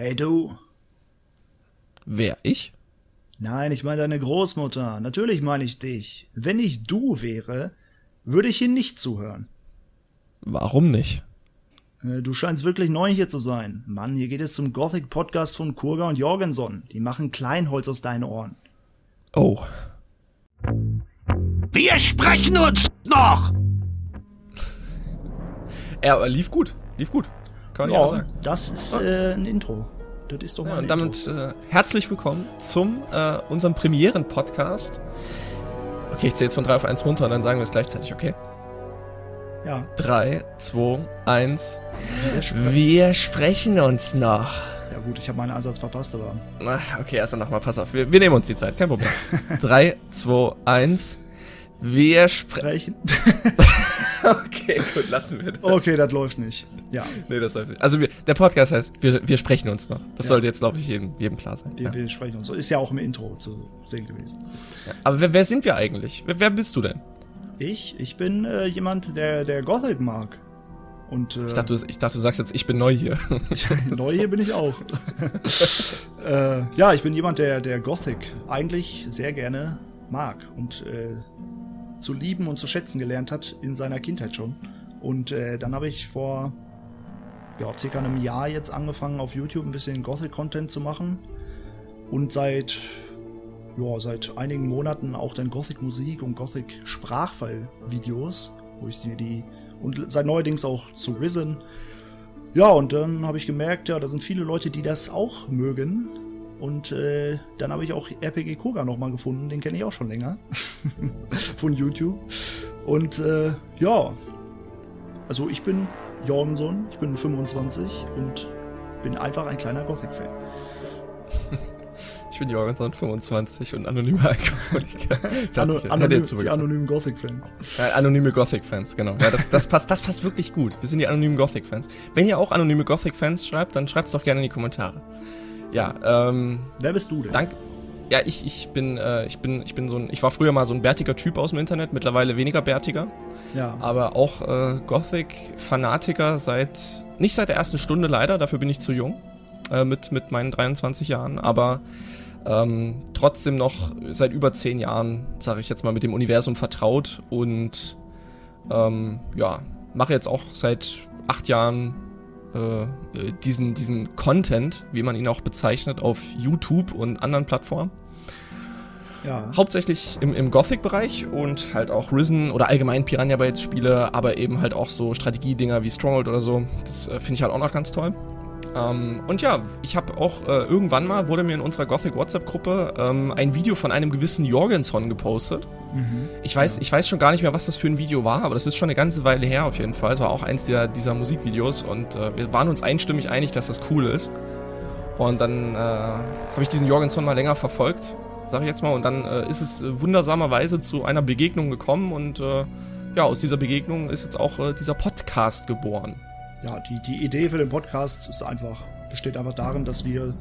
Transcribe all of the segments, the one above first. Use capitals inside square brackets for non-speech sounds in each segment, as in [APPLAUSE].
Hey du. Wer? Ich? Nein, ich meine deine Großmutter. Natürlich meine ich dich. Wenn ich du wäre, würde ich hier nicht zuhören. Warum nicht? Äh, Du scheinst wirklich neu hier zu sein. Mann, hier geht es zum Gothic Podcast von Kurga und Jorgenson. Die machen Kleinholz aus deinen Ohren. Oh. Wir sprechen uns noch! Er lief gut. Lief gut. Kann ja sagen. das ist äh, ein Intro. Das ist doch mal Ja, ein und damit Intro. äh, herzlich willkommen zum äh, unserem Premieren-Podcast. Okay, ich zähle jetzt von 3 auf 1 runter und dann sagen wir es gleichzeitig, okay? Ja, 3, 2, 1. wir sprechen. Wir sprechen uns noch. ja gut, ich habe meinen Ansatz verpasst, aber Na, Okay, erst nochmal, pass auf. Wir, wir nehmen uns die Zeit, kein Problem. 3, 2, 1. Wir sprechen. sprechen. [LAUGHS] [LAUGHS] Okay, gut, lassen wir das. okay, das läuft nicht. Ja, Nee, das läuft nicht. Also, wir, der Podcast heißt, wir, wir sprechen uns noch. Das Ja. sollte jetzt, glaube ich, jedem, jedem klar sein. wir, Ja. wir sprechen uns so. Ist ja auch im Intro zu sehen gewesen. Aber wer, wer sind wir eigentlich? Wer, wer bist du denn? Ich, ich bin äh, jemand, der, der Gothic mag. Und äh, Ich dachte, du, ich dachte, du sagst jetzt, ich bin neu hier. [LAUGHS] neu hier bin ich auch. [LAUGHS] äh, ja, ich bin jemand, der, der Gothic eigentlich sehr gerne mag und äh, zu lieben und zu schätzen gelernt hat in seiner Kindheit schon. Und äh, dann habe ich vor ja, circa einem Jahr jetzt angefangen, auf YouTube ein bisschen Gothic-Content zu machen. Und seit, ja, seit einigen Monaten auch dann Gothic-Musik und Gothic-Sprachfall-Videos, wo ich die, die und seit neuerdings auch zu Risen. Ja, und dann habe ich gemerkt, ja, da sind viele Leute, die das auch mögen. Und äh, dann habe ich auch RPG Koga nochmal gefunden, den kenne ich auch schon länger. [LAUGHS] Von YouTube. Und äh, ja, also ich bin Jorgenson, ich bin 25 und bin einfach ein kleiner Gothic-Fan. [LAUGHS] Ich bin Jorgenson, 25 und anonymer Alkoholiker. [LAUGHS] Ano anonym, die anonymen Gothic-Fans. Ja, anonyme Gothic-Fans, genau. Ja, das, das, passt, das passt wirklich gut. Wir sind die anonymen Gothic-Fans. Wenn ihr auch anonyme Gothic-Fans schreibt, dann schreibt es doch gerne in die Kommentare. Ja, ähm, Wer bist du denn? dank. Ja, ich, ich bin, äh, ich bin, ich bin so ein, ich war früher mal so ein bärtiger Typ aus dem Internet, mittlerweile weniger bärtiger, Ja, aber auch äh, Gothic-Fanatiker seit, nicht seit der ersten Stunde leider, dafür bin ich zu jung, äh, mit, mit meinen 23 Jahren, aber ähm, trotzdem noch seit über zehn Jahren, sage ich jetzt mal, mit dem Universum vertraut und ähm, ja, mache jetzt auch seit acht Jahren äh, äh, diesen, diesen Content, wie man ihn auch bezeichnet, auf YouTube und anderen Plattformen. ja. Hauptsächlich im, im Gothic-Bereich und halt auch Risen oder allgemein Piranha Bytes Spiele, aber eben halt auch so Strategiedinger wie Stronghold oder so. Das äh, finde ich halt auch noch ganz toll. Ähm, und ja, ich habe auch äh, irgendwann mal, wurde mir in unserer Gothic WhatsApp-Gruppe ähm, ein Video von einem gewissen Jorgenson gepostet. Mhm. Ich weiß, ich weiß schon gar nicht mehr, was das für ein Video war, aber das ist schon eine ganze Weile her auf jeden Fall. Es war auch eins der, dieser Musikvideos und äh, wir waren uns einstimmig einig, dass das cool ist. Und dann äh, habe ich diesen Jorgenson mal länger verfolgt, sag ich jetzt mal, und dann äh, ist es äh, wundersamerweise zu einer Begegnung gekommen und äh, ja, aus dieser Begegnung ist jetzt auch dieser Podcast geboren. Ja, die, die Idee für den Podcast ist einfach, besteht einfach darin, dass wir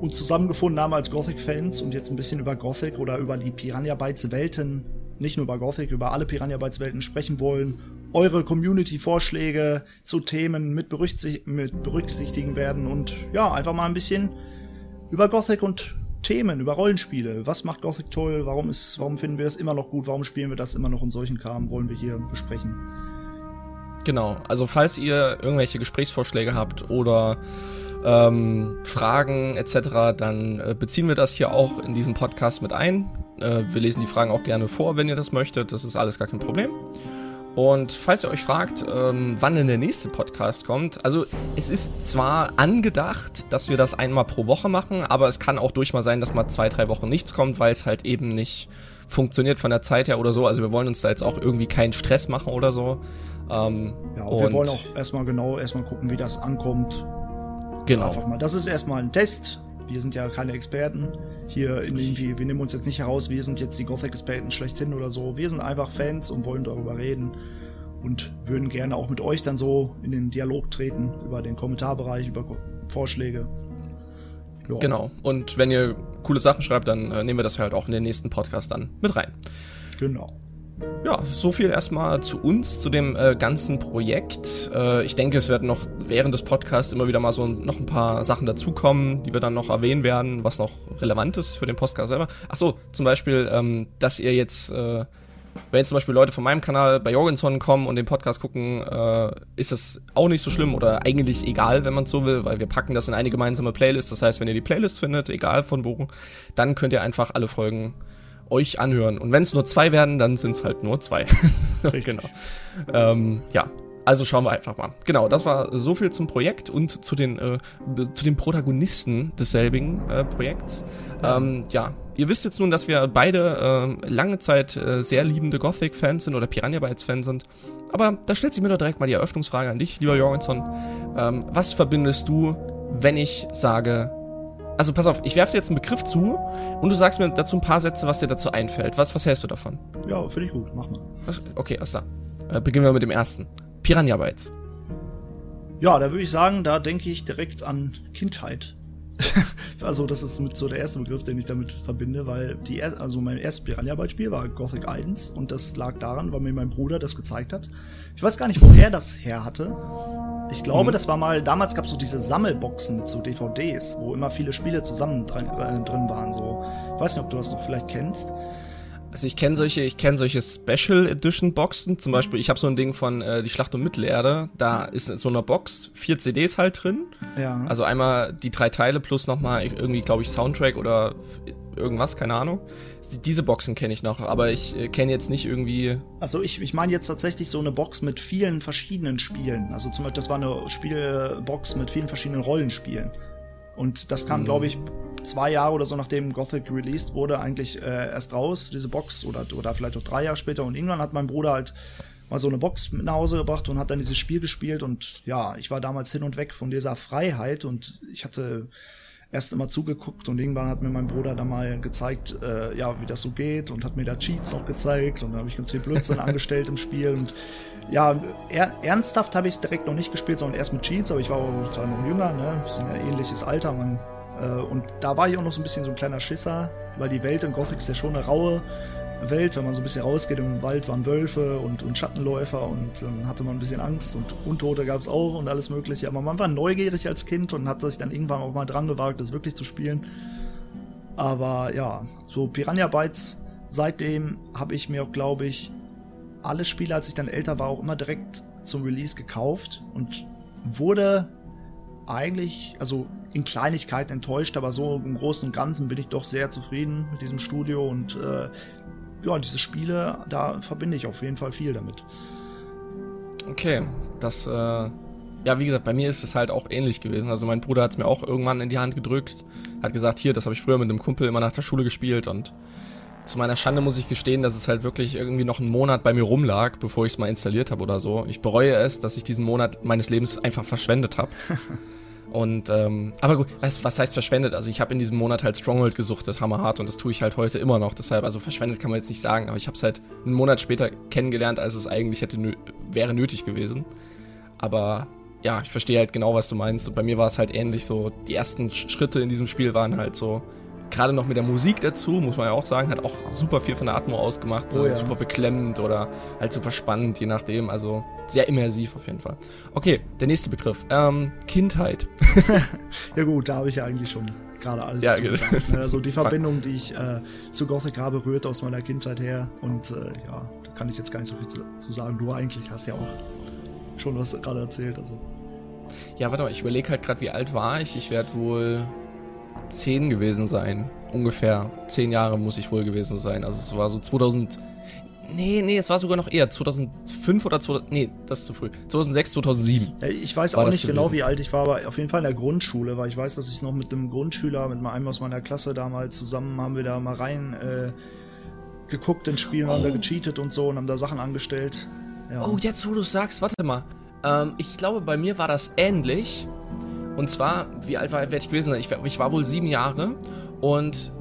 uns zusammengefunden haben als Gothic-Fans und jetzt ein bisschen über Gothic oder über die Piranha Bytes Welten, nicht nur über Gothic, über alle Piranha Bytes Welten sprechen wollen. Eure Community-Vorschläge zu Themen mit, berücksicht mit berücksichtigen werden und ja, einfach mal ein bisschen über Gothic und Themen, über Rollenspiele. Was macht Gothic toll? Warum ist, warum finden wir das immer noch gut? Warum spielen wir das immer noch in solchen Kram? Wollen wir hier besprechen. Genau, also falls ihr irgendwelche Gesprächsvorschläge habt oder ähm, Fragen etc., dann äh, beziehen wir das hier auch in diesem Podcast mit ein. Äh, wir lesen die Fragen auch gerne vor, wenn ihr das möchtet. Das ist alles gar kein Problem. Und falls ihr euch fragt, ähm, wann denn der nächste Podcast kommt, also es ist zwar angedacht, dass wir das einmal pro Woche machen, aber es kann auch durch mal sein, dass mal zwei, drei Wochen nichts kommt, weil es halt eben nicht funktioniert von der Zeit her oder so. Also wir wollen uns da jetzt auch irgendwie keinen Stress machen oder so. Ähm, Ja, und, wir wollen auch erstmal genau erstmal gucken, wie das ankommt. genau. Einfach mal. Das ist erstmal ein Test. Wir sind ja keine Experten. Hier in irgendwie, wir nehmen uns jetzt nicht heraus, wir sind jetzt die Gothic-Experten schlechthin oder so. Wir sind einfach Fans und wollen darüber reden. Und würden gerne auch mit euch dann so in den Dialog treten, über den Kommentarbereich, über Vorschläge. Ja. Genau. Und wenn ihr coole Sachen schreibt, dann äh, nehmen wir das halt auch in den nächsten Podcast dann mit rein. Genau. Ja, so viel erstmal zu uns, zu dem äh, ganzen Projekt. Äh, ich denke, es werden noch während des Podcasts immer wieder mal so noch ein paar Sachen dazukommen, die wir dann noch erwähnen werden, was noch relevant ist für den Podcast selber. Achso, zum Beispiel, ähm, dass ihr jetzt, äh, wenn jetzt zum Beispiel Leute von meinem Kanal bei Jorgenson kommen und den Podcast gucken, äh, ist das auch nicht so schlimm oder eigentlich egal, wenn man es so will, weil wir packen das in eine gemeinsame Playlist. Das heißt, wenn ihr die Playlist findet, egal von wo, dann könnt ihr einfach alle Folgen euch anhören. Und wenn es nur zwei werden, dann sind es halt nur zwei. [LAUGHS] genau. Ähm, ja, also schauen wir einfach mal. Genau, das war so viel zum Projekt und zu den, äh, zu den Protagonisten desselbigen äh, Projekts. Ähm, ja, ihr wisst jetzt nun, dass wir beide äh, lange Zeit äh, sehr liebende Gothic-Fans sind oder Piranha Bytes-Fans sind. Aber da stellt sich mir doch direkt mal die Eröffnungsfrage an dich, lieber Jorgenson. Ähm, was verbindest du, wenn ich sage also pass auf, ich werfe dir jetzt einen Begriff zu und du sagst mir dazu ein paar Sätze, was dir dazu einfällt. Was, was hältst du davon? Ja, finde ich gut, mach mal. Was, okay, alles klar. Äh, beginnen wir mit dem ersten. Piranha Bytes. Ja, da würde ich sagen, da denke ich direkt an Kindheit. [LAUGHS] also das ist mit so der erste Begriff, den ich damit verbinde, weil die also mein erstes Piranha Bytes Spiel war Gothic 1 und das lag daran, weil mir mein Bruder das gezeigt hat. Ich weiß gar nicht, woher das her hatte. Ich glaube, mhm. das war mal, damals gab es so diese Sammelboxen mit so DVDs, wo immer viele Spiele zusammen drin, äh, drin waren. So. Ich weiß nicht, ob du das noch vielleicht kennst. Also ich kenne solche, ich kenne solche Special Edition Boxen. Zum Beispiel, ich habe so ein Ding von äh, die Schlacht um Mittelerde. Da ist in so einer Box vier CDs halt drin. Ja. Also einmal die drei Teile plus nochmal irgendwie, glaube ich, Soundtrack oder irgendwas, keine Ahnung. Diese Boxen kenne ich noch, aber ich äh, kenne jetzt nicht irgendwie. Also ich, ich meine jetzt tatsächlich so eine Box mit vielen verschiedenen Spielen. Also zum Beispiel, das war eine Spielbox mit vielen verschiedenen Rollenspielen. Und das kam, mhm. glaube ich, zwei Jahre oder so nachdem Gothic released wurde, eigentlich äh, erst raus, diese Box, oder, oder vielleicht auch drei Jahre später. Und irgendwann hat mein Bruder halt mal so eine Box mit nach Hause gebracht und hat dann dieses Spiel gespielt. Und ja, ich war damals hin und weg von dieser Freiheit und ich hatte erst immer zugeguckt und irgendwann hat mir mein Bruder dann mal gezeigt, äh, ja, wie das so geht und hat mir da Cheats auch gezeigt und dann habe ich ganz viel Blödsinn [LAUGHS] angestellt im Spiel und ja, er, ernsthaft habe ich es direkt noch nicht gespielt, sondern erst mit Cheats, aber ich war auch noch jünger, ne, wir sind ja ähnliches Alter, man, äh, und da war ich auch noch so ein bisschen so ein kleiner Schisser, weil die Welt in Gothic ist ja schon eine raue Welt, wenn man so ein bisschen rausgeht im Wald, waren Wölfe und, und Schattenläufer und dann hatte man ein bisschen Angst und Untote gab es auch und alles mögliche. Aber man war neugierig als Kind und hat sich dann irgendwann auch mal dran gewagt, das wirklich zu spielen. Aber ja, so Piranha Bytes, seitdem habe ich mir auch, glaube ich, alle Spiele, als ich dann älter war, auch immer direkt zum Release gekauft und wurde eigentlich, also in Kleinigkeiten enttäuscht, aber so im Großen und Ganzen bin ich doch sehr zufrieden mit diesem Studio und äh, ja, diese Spiele, da verbinde ich auf jeden Fall viel damit. Okay, das, äh, ja, wie gesagt, bei mir ist es halt auch ähnlich gewesen. Also mein Bruder hat es mir auch irgendwann in die Hand gedrückt, hat gesagt, hier, das habe ich früher mit einem Kumpel immer nach der Schule gespielt und zu meiner Schande muss ich gestehen, dass es halt wirklich irgendwie noch einen Monat bei mir rumlag, bevor ich es mal installiert habe oder so. Ich bereue es, dass ich diesen Monat meines Lebens einfach verschwendet habe. [LAUGHS] Und, ähm, aber gut, was, was heißt verschwendet? Also ich habe in diesem Monat halt Stronghold gesuchtet, hammerhart, und das tue ich halt heute immer noch. Deshalb, also verschwendet kann man jetzt nicht sagen, aber ich habe es halt einen Monat später kennengelernt, als es eigentlich hätte nö wäre nötig gewesen. Aber ja, ich verstehe halt genau, was du meinst. Und bei mir war es halt ähnlich so. Die ersten Schritte in diesem Spiel waren halt so, gerade noch mit der Musik dazu, muss man ja auch sagen, hat auch super viel von der Atmo ausgemacht. Oh, ja. Super beklemmend oder halt super spannend, je nachdem. Also sehr immersiv auf jeden Fall. Okay, der nächste Begriff. Ähm, Kindheit. [LAUGHS] ja gut, da habe ich ja eigentlich schon gerade alles ja, gesagt. Ne? Also die Verbindung, die ich äh, zu Gothic habe, rührt aus meiner Kindheit her. Und äh, ja, da kann ich jetzt gar nicht so viel zu, zu sagen. Du eigentlich hast ja auch schon was gerade erzählt. Also. Ja, warte mal, ich überlege halt gerade, wie alt war ich. Ich werde wohl zehn gewesen sein. Ungefähr zehn Jahre muss ich wohl gewesen sein. Also es war so 2000. Nee, nee, es war sogar noch eher. 2005 oder 2000. Nee, das ist zu früh. 2006, 2007. Ja, ich weiß auch nicht genau, wie alt ich war, aber auf jeden Fall in der Grundschule, weil ich weiß, dass ich noch mit einem Grundschüler, mit einem aus meiner Klasse damals zusammen haben wir da mal rein äh, geguckt in Spielen, oh. haben da oh. gecheatet und so und haben da Sachen angestellt. Ja. Oh, jetzt wo du sagst, warte mal. Ähm, ich glaube, bei mir war das ähnlich. Und zwar, wie alt war, werde ich gewesen sein? Ich, ich war wohl sieben Jahre und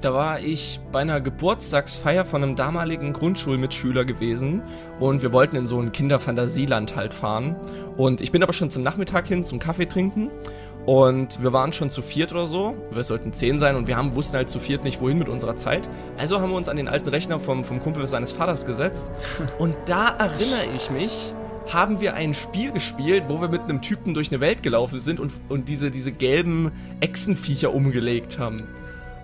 da war ich bei einer Geburtstagsfeier von einem damaligen Grundschulmitschüler gewesen und wir wollten in so ein Kinderfantasieland halt fahren. Und ich bin aber schon zum Nachmittag hin zum Kaffee trinken Und wir waren schon zu viert oder so. Wir sollten zehn sein und wir haben, wussten halt zu viert nicht, wohin mit unserer Zeit. Also haben wir uns an den alten Rechner vom, vom Kumpel seines Vaters gesetzt. [LAUGHS] Und da erinnere ich mich, haben wir ein Spiel gespielt, wo wir mit einem Typen durch eine Welt gelaufen sind und, und diese, diese gelben Echsenviecher umgelegt haben.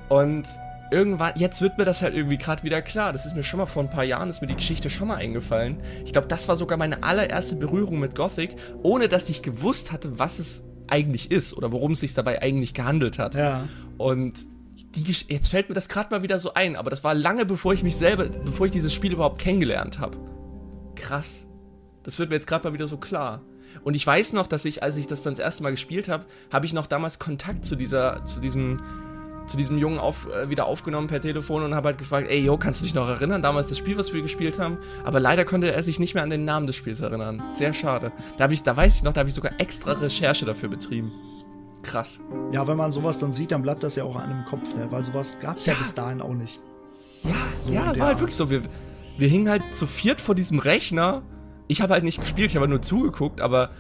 Und irgendwann, jetzt wird mir das halt irgendwie gerade wieder klar. Das ist mir schon mal vor ein paar Jahren, ist mir die Geschichte schon mal eingefallen. Ich glaube, das war sogar meine allererste Berührung mit Gothic, ohne dass ich gewusst hatte, was es eigentlich ist oder worum es sich dabei eigentlich gehandelt hat. Ja. Und die, jetzt fällt mir das gerade mal wieder so ein, aber das war lange bevor ich mich selber, bevor ich dieses Spiel überhaupt kennengelernt habe. Krass. Das wird mir jetzt gerade mal wieder so klar. Und ich weiß noch, dass ich, als ich das dann das erste Mal gespielt habe, habe ich noch damals Kontakt zu dieser, zu diesem zu diesem Jungen auf, äh, wieder aufgenommen per Telefon und habe halt gefragt, ey, yo, kannst du dich noch erinnern, damals das Spiel, was wir gespielt haben? Aber leider konnte er sich nicht mehr an den Namen des Spiels erinnern. Sehr schade. Da, hab ich, da weiß ich noch, da habe ich sogar extra Recherche dafür betrieben. Krass. Ja, wenn man sowas dann sieht, dann bleibt das ja auch an einem Kopf, ne? weil sowas gab es ja. ja. bis dahin auch nicht. Ja, so ja, war halt wirklich so. Wir, wir hingen halt zu viert vor diesem Rechner. Ich habe halt nicht gespielt, ich habe nur zugeguckt, aber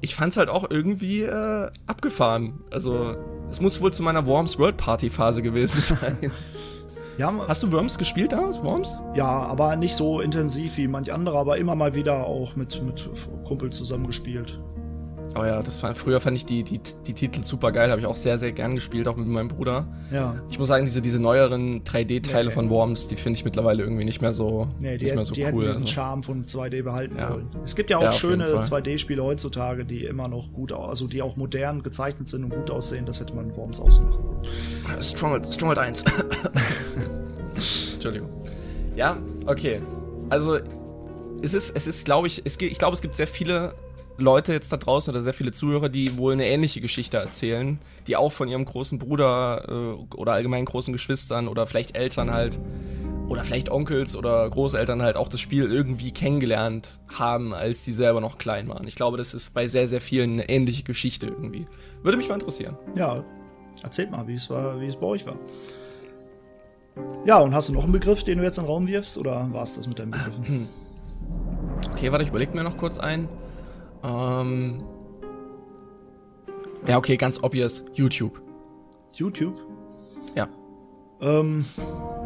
ich fand es halt auch irgendwie äh, abgefahren. Also, es muss wohl zu meiner Worms World Party Phase gewesen [LAUGHS] sein. Ja, Hast du Worms gespielt damals, Worms? Ja, aber nicht so intensiv wie manch andere, aber immer mal wieder auch mit, mit Kumpels zusammen gespielt. Oh ja, das war, früher fand ich die, die, die Titel super geil, habe ich auch sehr, sehr gern gespielt, auch mit meinem Bruder. Ja. Ich muss sagen, diese, diese neueren 3D-Teile nee, von Worms, die finde ich mittlerweile irgendwie nicht mehr so, nee, die, nicht mehr so die cool. hätten diesen also. Charme von 2D behalten ja. sollen. Es gibt ja auch ja, schöne 2D-Spiele heutzutage, die immer noch gut, also die auch modern gezeichnet sind und gut aussehen, das hätte man in Worms ausmachen Stronghold, Stronghold 1. [LAUGHS] Entschuldigung. Ja, okay. Also, es ist, es ist, glaube ich, es, ich glaube, es gibt sehr viele Leute jetzt da draußen oder sehr viele Zuhörer, die wohl eine ähnliche Geschichte erzählen, die auch von ihrem großen Bruder äh, oder allgemein großen Geschwistern oder vielleicht Eltern halt oder vielleicht Onkels oder Großeltern halt auch das Spiel irgendwie kennengelernt haben, als die selber noch klein waren. Ich glaube, das ist bei sehr, sehr vielen eine ähnliche Geschichte irgendwie. Würde mich mal interessieren. Ja, erzählt mal, wie es war, wie es bei euch war. Ja, und hast du noch einen Begriff, den du jetzt in den Raum wirfst, oder war es das mit deinen Begriffen? [CLEARS THROAT] Okay, warte, ich überlege mir noch kurz ein. Ähm. Ja, okay, ganz obvious. YouTube. YouTube? Ja. Ähm,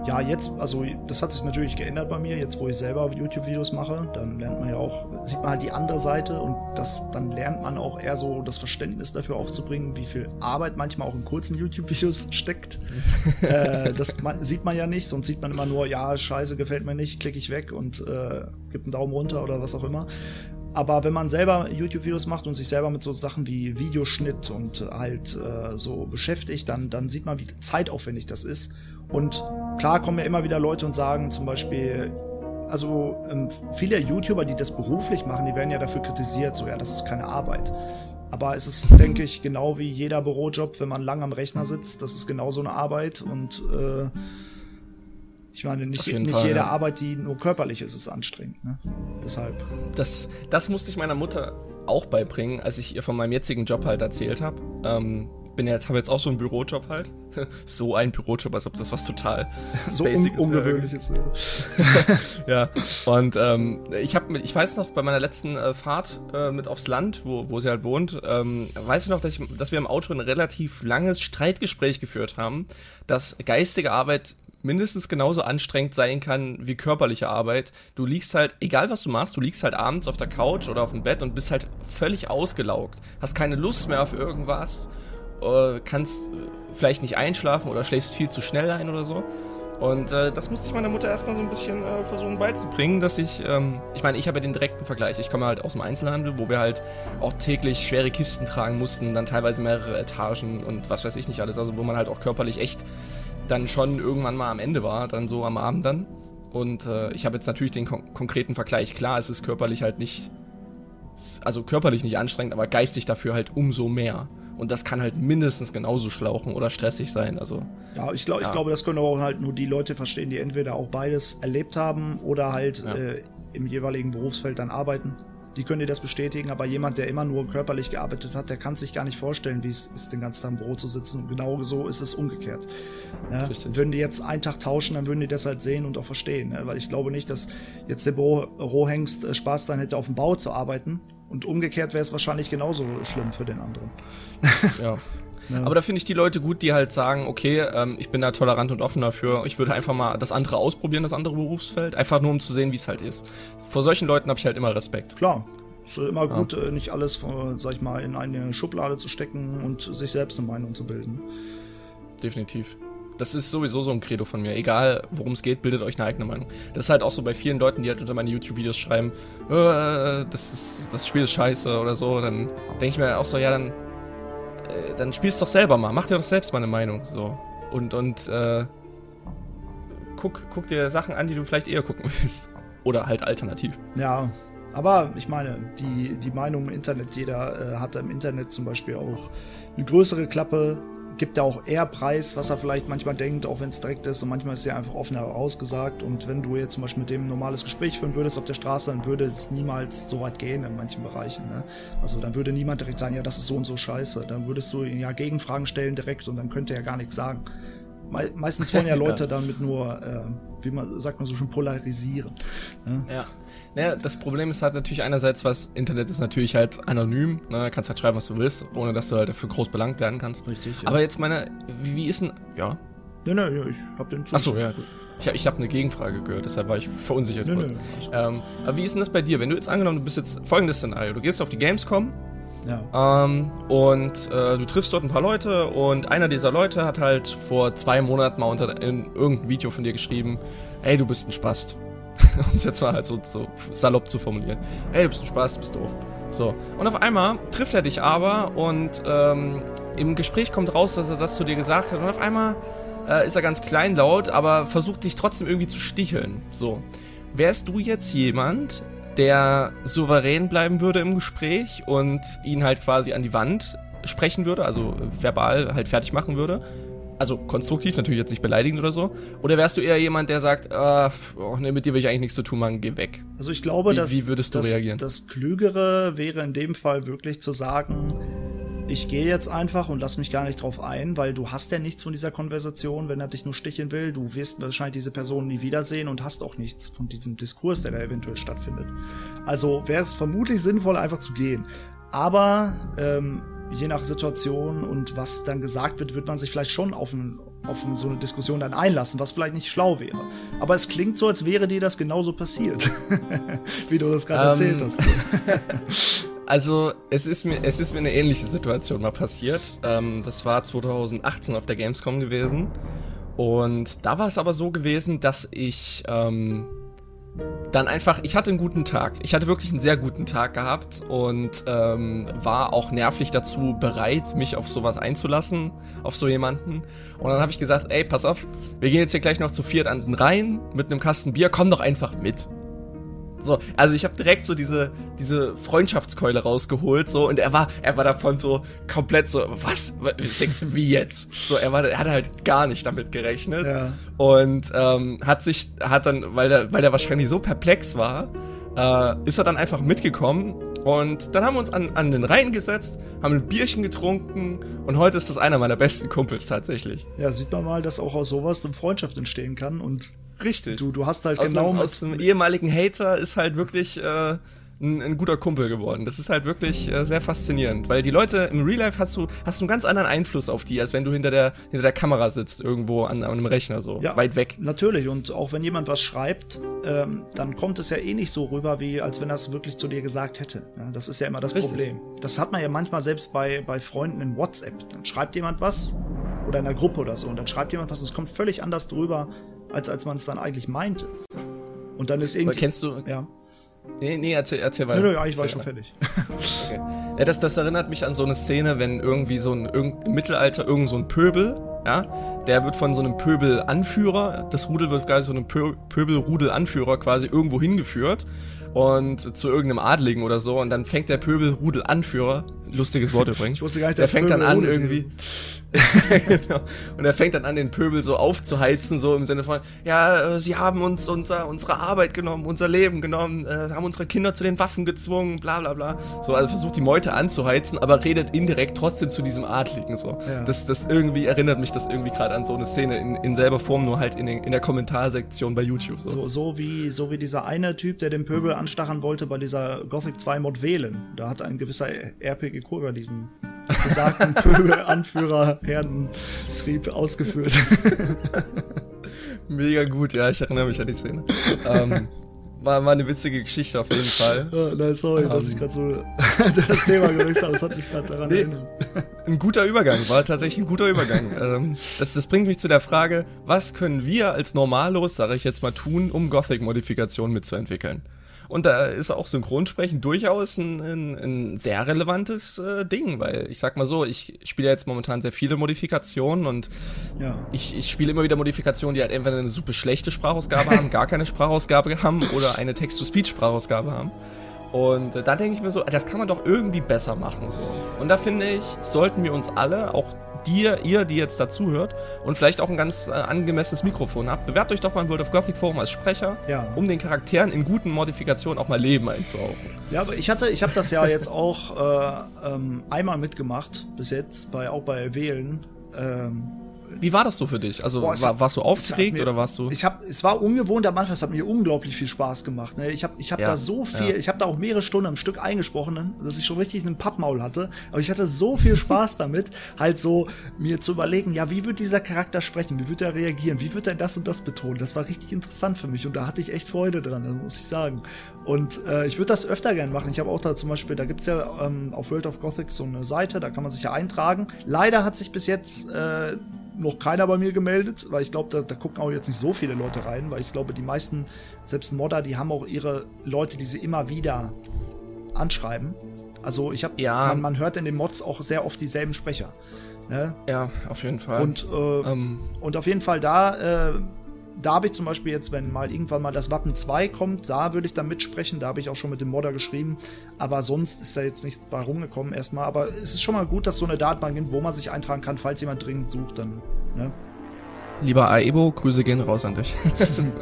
ja, jetzt, also das hat sich natürlich geändert bei mir, jetzt wo ich selber YouTube-Videos mache, dann lernt man ja auch, sieht man halt die andere Seite und das, dann lernt man auch eher so das Verständnis dafür aufzubringen, wie viel Arbeit manchmal auch in kurzen YouTube-Videos [LAUGHS] steckt. [LAUGHS] äh, das man, sieht man ja nicht, sonst sieht man immer nur, ja, scheiße, gefällt mir nicht, klicke ich weg und äh, gib einen Daumen runter oder was auch immer. Aber wenn man selber YouTube-Videos macht und sich selber mit so Sachen wie Videoschnitt und halt äh, so beschäftigt, dann, dann sieht man, wie zeitaufwendig das ist. Und klar kommen ja immer wieder Leute und sagen zum Beispiel, also ähm, viele YouTuber, die das beruflich machen, die werden ja dafür kritisiert, so ja, das ist keine Arbeit. Aber es ist, denke ich, genau wie jeder Bürojob, wenn man lang am Rechner sitzt, das ist genauso eine Arbeit und äh, ich meine, nicht, nicht Fall, jede ja. Arbeit, die nur körperlich ist, ist anstrengend. Ne? Deshalb. Das, das musste ich meiner Mutter auch beibringen, als ich ihr von meinem jetzigen Job halt erzählt habe. Ähm, bin jetzt, habe jetzt auch so einen Bürojob halt. [LAUGHS] so ein Bürojob, als ob das was total [LAUGHS] so un ungewöhnliches wäre. [LAUGHS] ja, und ähm, ich habe, ich weiß noch, bei meiner letzten äh, Fahrt äh, mit aufs Land, wo, wo sie halt wohnt, ähm, weiß ich noch, dass, ich, dass wir im Auto ein relativ langes Streitgespräch geführt haben, dass geistige Arbeit mindestens genauso anstrengend sein kann wie körperliche Arbeit. Du liegst halt, egal was du machst, du liegst halt abends auf der Couch oder auf dem Bett und bist halt völlig ausgelaugt. Hast keine Lust mehr auf irgendwas, äh, kannst äh, vielleicht nicht einschlafen oder schläfst viel zu schnell ein oder so. Und äh, das musste ich meiner Mutter erstmal so ein bisschen äh, versuchen beizubringen, dass ich, ähm, ich meine, ich habe ja den direkten Vergleich. Ich komme halt aus dem Einzelhandel, wo wir halt auch täglich schwere Kisten tragen mussten, dann teilweise mehrere Etagen und was weiß ich nicht alles. Also wo man halt auch körperlich echt dann schon irgendwann mal am Ende war, dann so am Abend dann. Und äh, ich habe jetzt natürlich den kon konkreten Vergleich. Klar, es ist körperlich halt nicht, also körperlich nicht anstrengend, aber geistig dafür halt umso mehr. Und das kann halt mindestens genauso schlauchen oder stressig sein. Also, ja, ich, glaub, ja. ich glaube, das können aber auch halt nur die Leute verstehen, die entweder auch beides erlebt haben oder halt ja. äh, im jeweiligen Berufsfeld dann arbeiten. Die können dir das bestätigen, aber jemand, der immer nur körperlich gearbeitet hat, der kann sich gar nicht vorstellen, wie es ist, den ganzen Tag im Büro zu sitzen. Und genau so ist es umgekehrt. Ja, würden die jetzt einen Tag tauschen, dann würden die das halt sehen und auch verstehen. Ne? Weil ich glaube nicht, dass jetzt der Bürohengst äh, Spaß dann hätte, auf dem Bau zu arbeiten. Und umgekehrt wäre es wahrscheinlich genauso schlimm für den anderen. Ja. [LAUGHS] Ja. Aber da finde ich die Leute gut, die halt sagen, okay, ähm, ich bin da tolerant und offen dafür. Ich würde einfach mal das andere ausprobieren, das andere Berufsfeld, einfach nur um zu sehen, wie es halt ist. Vor solchen Leuten habe ich halt immer Respekt. Klar. Ist immer gut, ja. Äh, nicht alles, sag ich mal, in eine Schublade zu stecken und sich selbst eine Meinung zu bilden. Definitiv. Das ist sowieso so ein Credo von mir. Egal, worum es geht, bildet euch eine eigene Meinung. Das ist halt auch so bei vielen Leuten, die halt unter meine YouTube-Videos schreiben, äh, das, ist, das Spiel ist scheiße oder so. Dann denke ich mir auch so, ja, dann äh, dann spielst doch selber mal, mach dir doch selbst mal eine Meinung. So. Und, und, äh, guck, guck dir Sachen an, die du vielleicht eher gucken [LAUGHS] willst. Oder halt alternativ. Ja, aber ich meine, die, die Meinung im Internet, jeder äh, hat im Internet zum Beispiel auch eine größere Klappe gibt er auch eher Preis, was er vielleicht manchmal denkt, auch wenn es direkt ist. Und manchmal ist er einfach offen herausgesagt. Und wenn du jetzt zum Beispiel mit dem ein normales Gespräch führen würdest auf der Straße, dann würde es niemals so weit gehen in manchen Bereichen. Ne? Also dann würde niemand direkt sagen, ja, das ist so und so scheiße. Dann würdest du ihn ja Gegenfragen stellen direkt und dann könnte er gar nichts sagen. Me meistens wollen ja [LAUGHS] Leute damit nur, äh, wie man sagt man so schon, polarisieren. Ne? Ja. Naja, das Problem ist halt natürlich einerseits, was Internet ist natürlich halt anonym, ne? kannst halt schreiben, was du willst, ohne dass du halt dafür groß belangt werden kannst. Richtig. Ja. Aber jetzt meine, wie, wie ist denn, ja? Ne, ne, ja, ich hab den Achso, ja, gut. Ich, ich habe eine Gegenfrage gehört, deshalb war ich verunsichert. Nee, nee, ähm, aber wie ist denn das bei dir? Wenn du jetzt angenommen, du bist jetzt folgendes Szenario, du gehst auf die Gamescom ja. Ähm, und äh, du triffst dort ein paar Leute und einer dieser Leute hat halt vor zwei Monaten mal unter in irgendein Video von dir geschrieben, ey, du bist ein Spast. [LAUGHS] um es jetzt mal halt so, so salopp zu formulieren. Ey, du bist ein Spaß, du bist doof. So. Und auf einmal trifft er dich aber und ähm, im Gespräch kommt raus, dass er das zu dir gesagt hat. Und auf einmal äh, ist er ganz kleinlaut, aber versucht dich trotzdem irgendwie zu sticheln. So. Wärst du jetzt jemand, der souverän bleiben würde im Gespräch und ihn halt quasi an die Wand sprechen würde, also verbal halt fertig machen würde? Also konstruktiv, natürlich jetzt nicht beleidigend oder so. Oder wärst du eher jemand, der sagt, äh, oh, nee, mit dir will ich eigentlich nichts zu tun machen, geh weg. Also ich glaube, wie, dass, wie würdest du dass, reagieren? Das Klügere wäre in dem Fall wirklich zu sagen, ich gehe jetzt einfach und lass mich gar nicht drauf ein, weil du hast ja nichts von dieser Konversation, wenn er dich nur sticheln will. Du wirst wahrscheinlich diese Person nie wiedersehen und hast auch nichts von diesem Diskurs, der da eventuell stattfindet. Also wäre es vermutlich sinnvoll, einfach zu gehen. Aber ähm, je nach Situation und was dann gesagt wird, wird man sich vielleicht schon auf, ein, auf so eine Diskussion dann einlassen, was vielleicht nicht schlau wäre. Aber es klingt so, als wäre dir das genauso passiert, [LAUGHS] wie du das gerade ähm, erzählt hast. [LAUGHS] also es ist, mir, es ist mir eine ähnliche Situation mal passiert. Ähm, das war 2018 auf der Gamescom gewesen. Und da war es aber so gewesen, dass ich ähm, dann einfach, ich hatte einen guten Tag. Ich hatte wirklich einen sehr guten Tag gehabt und ähm, war auch nervlich dazu bereit, mich auf sowas einzulassen, auf so jemanden. Und dann habe ich gesagt, ey, pass auf, wir gehen jetzt hier gleich noch zu viert an den Rhein mit einem Kasten Bier, komm doch einfach mit. So, also ich habe direkt so diese, diese Freundschaftskeule rausgeholt, so, und er war, er war davon so komplett so, was? Wie jetzt? So, er war, er hat halt gar nicht damit gerechnet. Ja. Und ähm, hat sich, hat dann, weil der, weil der wahrscheinlich so perplex war, äh, ist er dann einfach mitgekommen. Und dann haben wir uns an, an den Rhein gesetzt, haben ein Bierchen getrunken und heute ist das einer meiner besten Kumpels tatsächlich. Ja, sieht man mal, dass auch aus sowas eine Freundschaft entstehen kann und Richtig. Du, du hast halt aus genau einem, mit. Aus einem ehemaligen Hater ist halt wirklich äh, ein, ein, guter Kumpel geworden. Das ist halt wirklich äh, sehr faszinierend, weil die Leute im Real Life hast du, hast du einen ganz anderen Einfluss auf die, als wenn du hinter der, hinter der Kamera sitzt, irgendwo an, an einem Rechner so, ja, weit weg. Natürlich, und auch wenn jemand was schreibt, ähm, dann kommt es ja eh nicht so rüber, wie als wenn er es wirklich zu dir gesagt hätte. Ja, das ist ja immer das Richtig. Problem. Das hat man ja manchmal selbst bei, bei Freunden in WhatsApp. Dann schreibt jemand was oder in einer Gruppe oder so und dann schreibt jemand was und es kommt völlig anders drüber, als, als man es dann eigentlich meinte. Und dann ist irgendwie. Aber kennst du. Ja. Nee, nee, erzähl, erzähl weiter. Nö, nö, ja, ich war schon fertig. [LAUGHS] okay. Ja, das, das erinnert mich an so eine Szene, wenn irgendwie so ein irgend, im Mittelalter irgend so ein Pöbel, ja, der wird von so einem Pöbel-Anführer, das Rudel wird quasi so einem Pö Pöbel-Rudel-Anführer quasi irgendwo hingeführt und zu irgendeinem Adligen oder so und dann fängt der Pöbel-Rudel-Anführer, lustiges Wort übrigens, ich wusste gar nicht, der fängt Pöbel dann an irgendwie. [LAUGHS] genau. Und er fängt dann an, den Pöbel so aufzuheizen, so im Sinne von, ja, äh, sie haben uns unser, unsere Arbeit genommen, unser Leben genommen, äh, haben unsere Kinder zu den Waffen gezwungen, bla bla bla. So, also versucht die Meute anzuheizen, aber redet indirekt trotzdem zu diesem Adligen. So. Ja. Das, das irgendwie erinnert mich das irgendwie gerade an so eine Szene in, in selber Form, nur halt in, den, in der Kommentarsektion bei YouTube. So. so. So, wie, so wie dieser eine Typ, der den Pöbel anstacheln wollte bei dieser Gothic 2 Mod wählen. Da hat ein gewisser RPG über diesen besagten Pöbel-Anführer [LAUGHS] Herdentrieb ausgeführt. [LAUGHS] Mega gut, ja, ich erinnere mich an die Szene. ähm, war, war eine witzige Geschichte auf jeden Fall. [LAUGHS] Ja, nein, sorry, um, dass ich ähm. gerade so das Thema gewechselt habe. Das hat mich gerade daran nee, erinnert. Ein guter Übergang, war tatsächlich ein guter Übergang. ähm, das, das bringt mich zu der Frage, was können wir als Normalos, sage ich jetzt mal, tun, um Gothic-Modifikationen mitzuentwickeln? Und da ist auch Synchronsprechen durchaus ein, ein, ein sehr relevantes äh, Ding, weil ich sag mal so, ich spiele jetzt momentan sehr viele Modifikationen und ja. ich, ich spiele immer wieder Modifikationen, die halt entweder eine super schlechte Sprachausgabe haben, gar keine Sprachausgabe haben oder eine Text-to-Speech-Sprachausgabe haben. Und äh, da denke ich mir so, das kann man doch irgendwie besser machen. So. Und da finde ich, sollten wir uns alle, auch dir, ihr, die jetzt dazuhört und vielleicht auch ein ganz äh, angemessenes Mikrofon habt, bewerbt euch doch mal im World of Gothic Forum als Sprecher, ja. um den Charakteren in guten Modifikationen auch mal Leben einzuhauchen. Ja, aber ich hatte, ich habe das ja jetzt auch äh, ähm, einmal mitgemacht, bis jetzt, bei, auch bei Wählen. Ähm, wie war das so für dich? Also Boah, war, hat, warst du aufgeregt mir, oder warst du? Ich habe, es war ungewohnt am Anfang. Es hat mir unglaublich viel Spaß gemacht. Ne? Ich habe, ich habe ja, da so viel, ja. ich habe da auch mehrere Stunden am Stück eingesprochen, ne? dass ich schon richtig einen Pappmaul hatte. Aber ich hatte so viel Spaß [LAUGHS] damit, halt so mir zu überlegen, ja, wie wird dieser Charakter sprechen? Wie wird er reagieren? Wie wird er das und das betonen? Das war richtig interessant für mich und da hatte ich echt Freude dran, muss ich sagen. Und äh, ich würde das öfter gern machen. Ich habe auch da zum Beispiel, da gibt's ja ähm, auf World of Gothic so eine Seite, da kann man sich ja eintragen. Leider hat sich bis jetzt äh, noch keiner bei mir gemeldet, weil ich glaube, da, da, gucken auch jetzt nicht so viele Leute rein, weil ich glaube, die meisten, selbst Modder, die haben auch ihre Leute, die sie immer wieder anschreiben. Also ich habe, ja. man, man, hört in den Mods auch sehr oft dieselben Sprecher. Ne? Ja, auf jeden Fall. Und, äh, ähm. und auf jeden Fall da äh, da habe ich zum Beispiel jetzt, wenn mal irgendwann mal das Wappen 2 kommt, da würde ich dann mitsprechen. Da habe ich auch schon mit dem Modder geschrieben. Aber sonst ist da jetzt nichts bei rumgekommen erstmal. Aber es ist schon mal gut, dass so eine Datenbank gibt, wo man sich eintragen kann, falls jemand dringend sucht, dann, ne? Lieber Aebo, Grüße gehen raus an dich.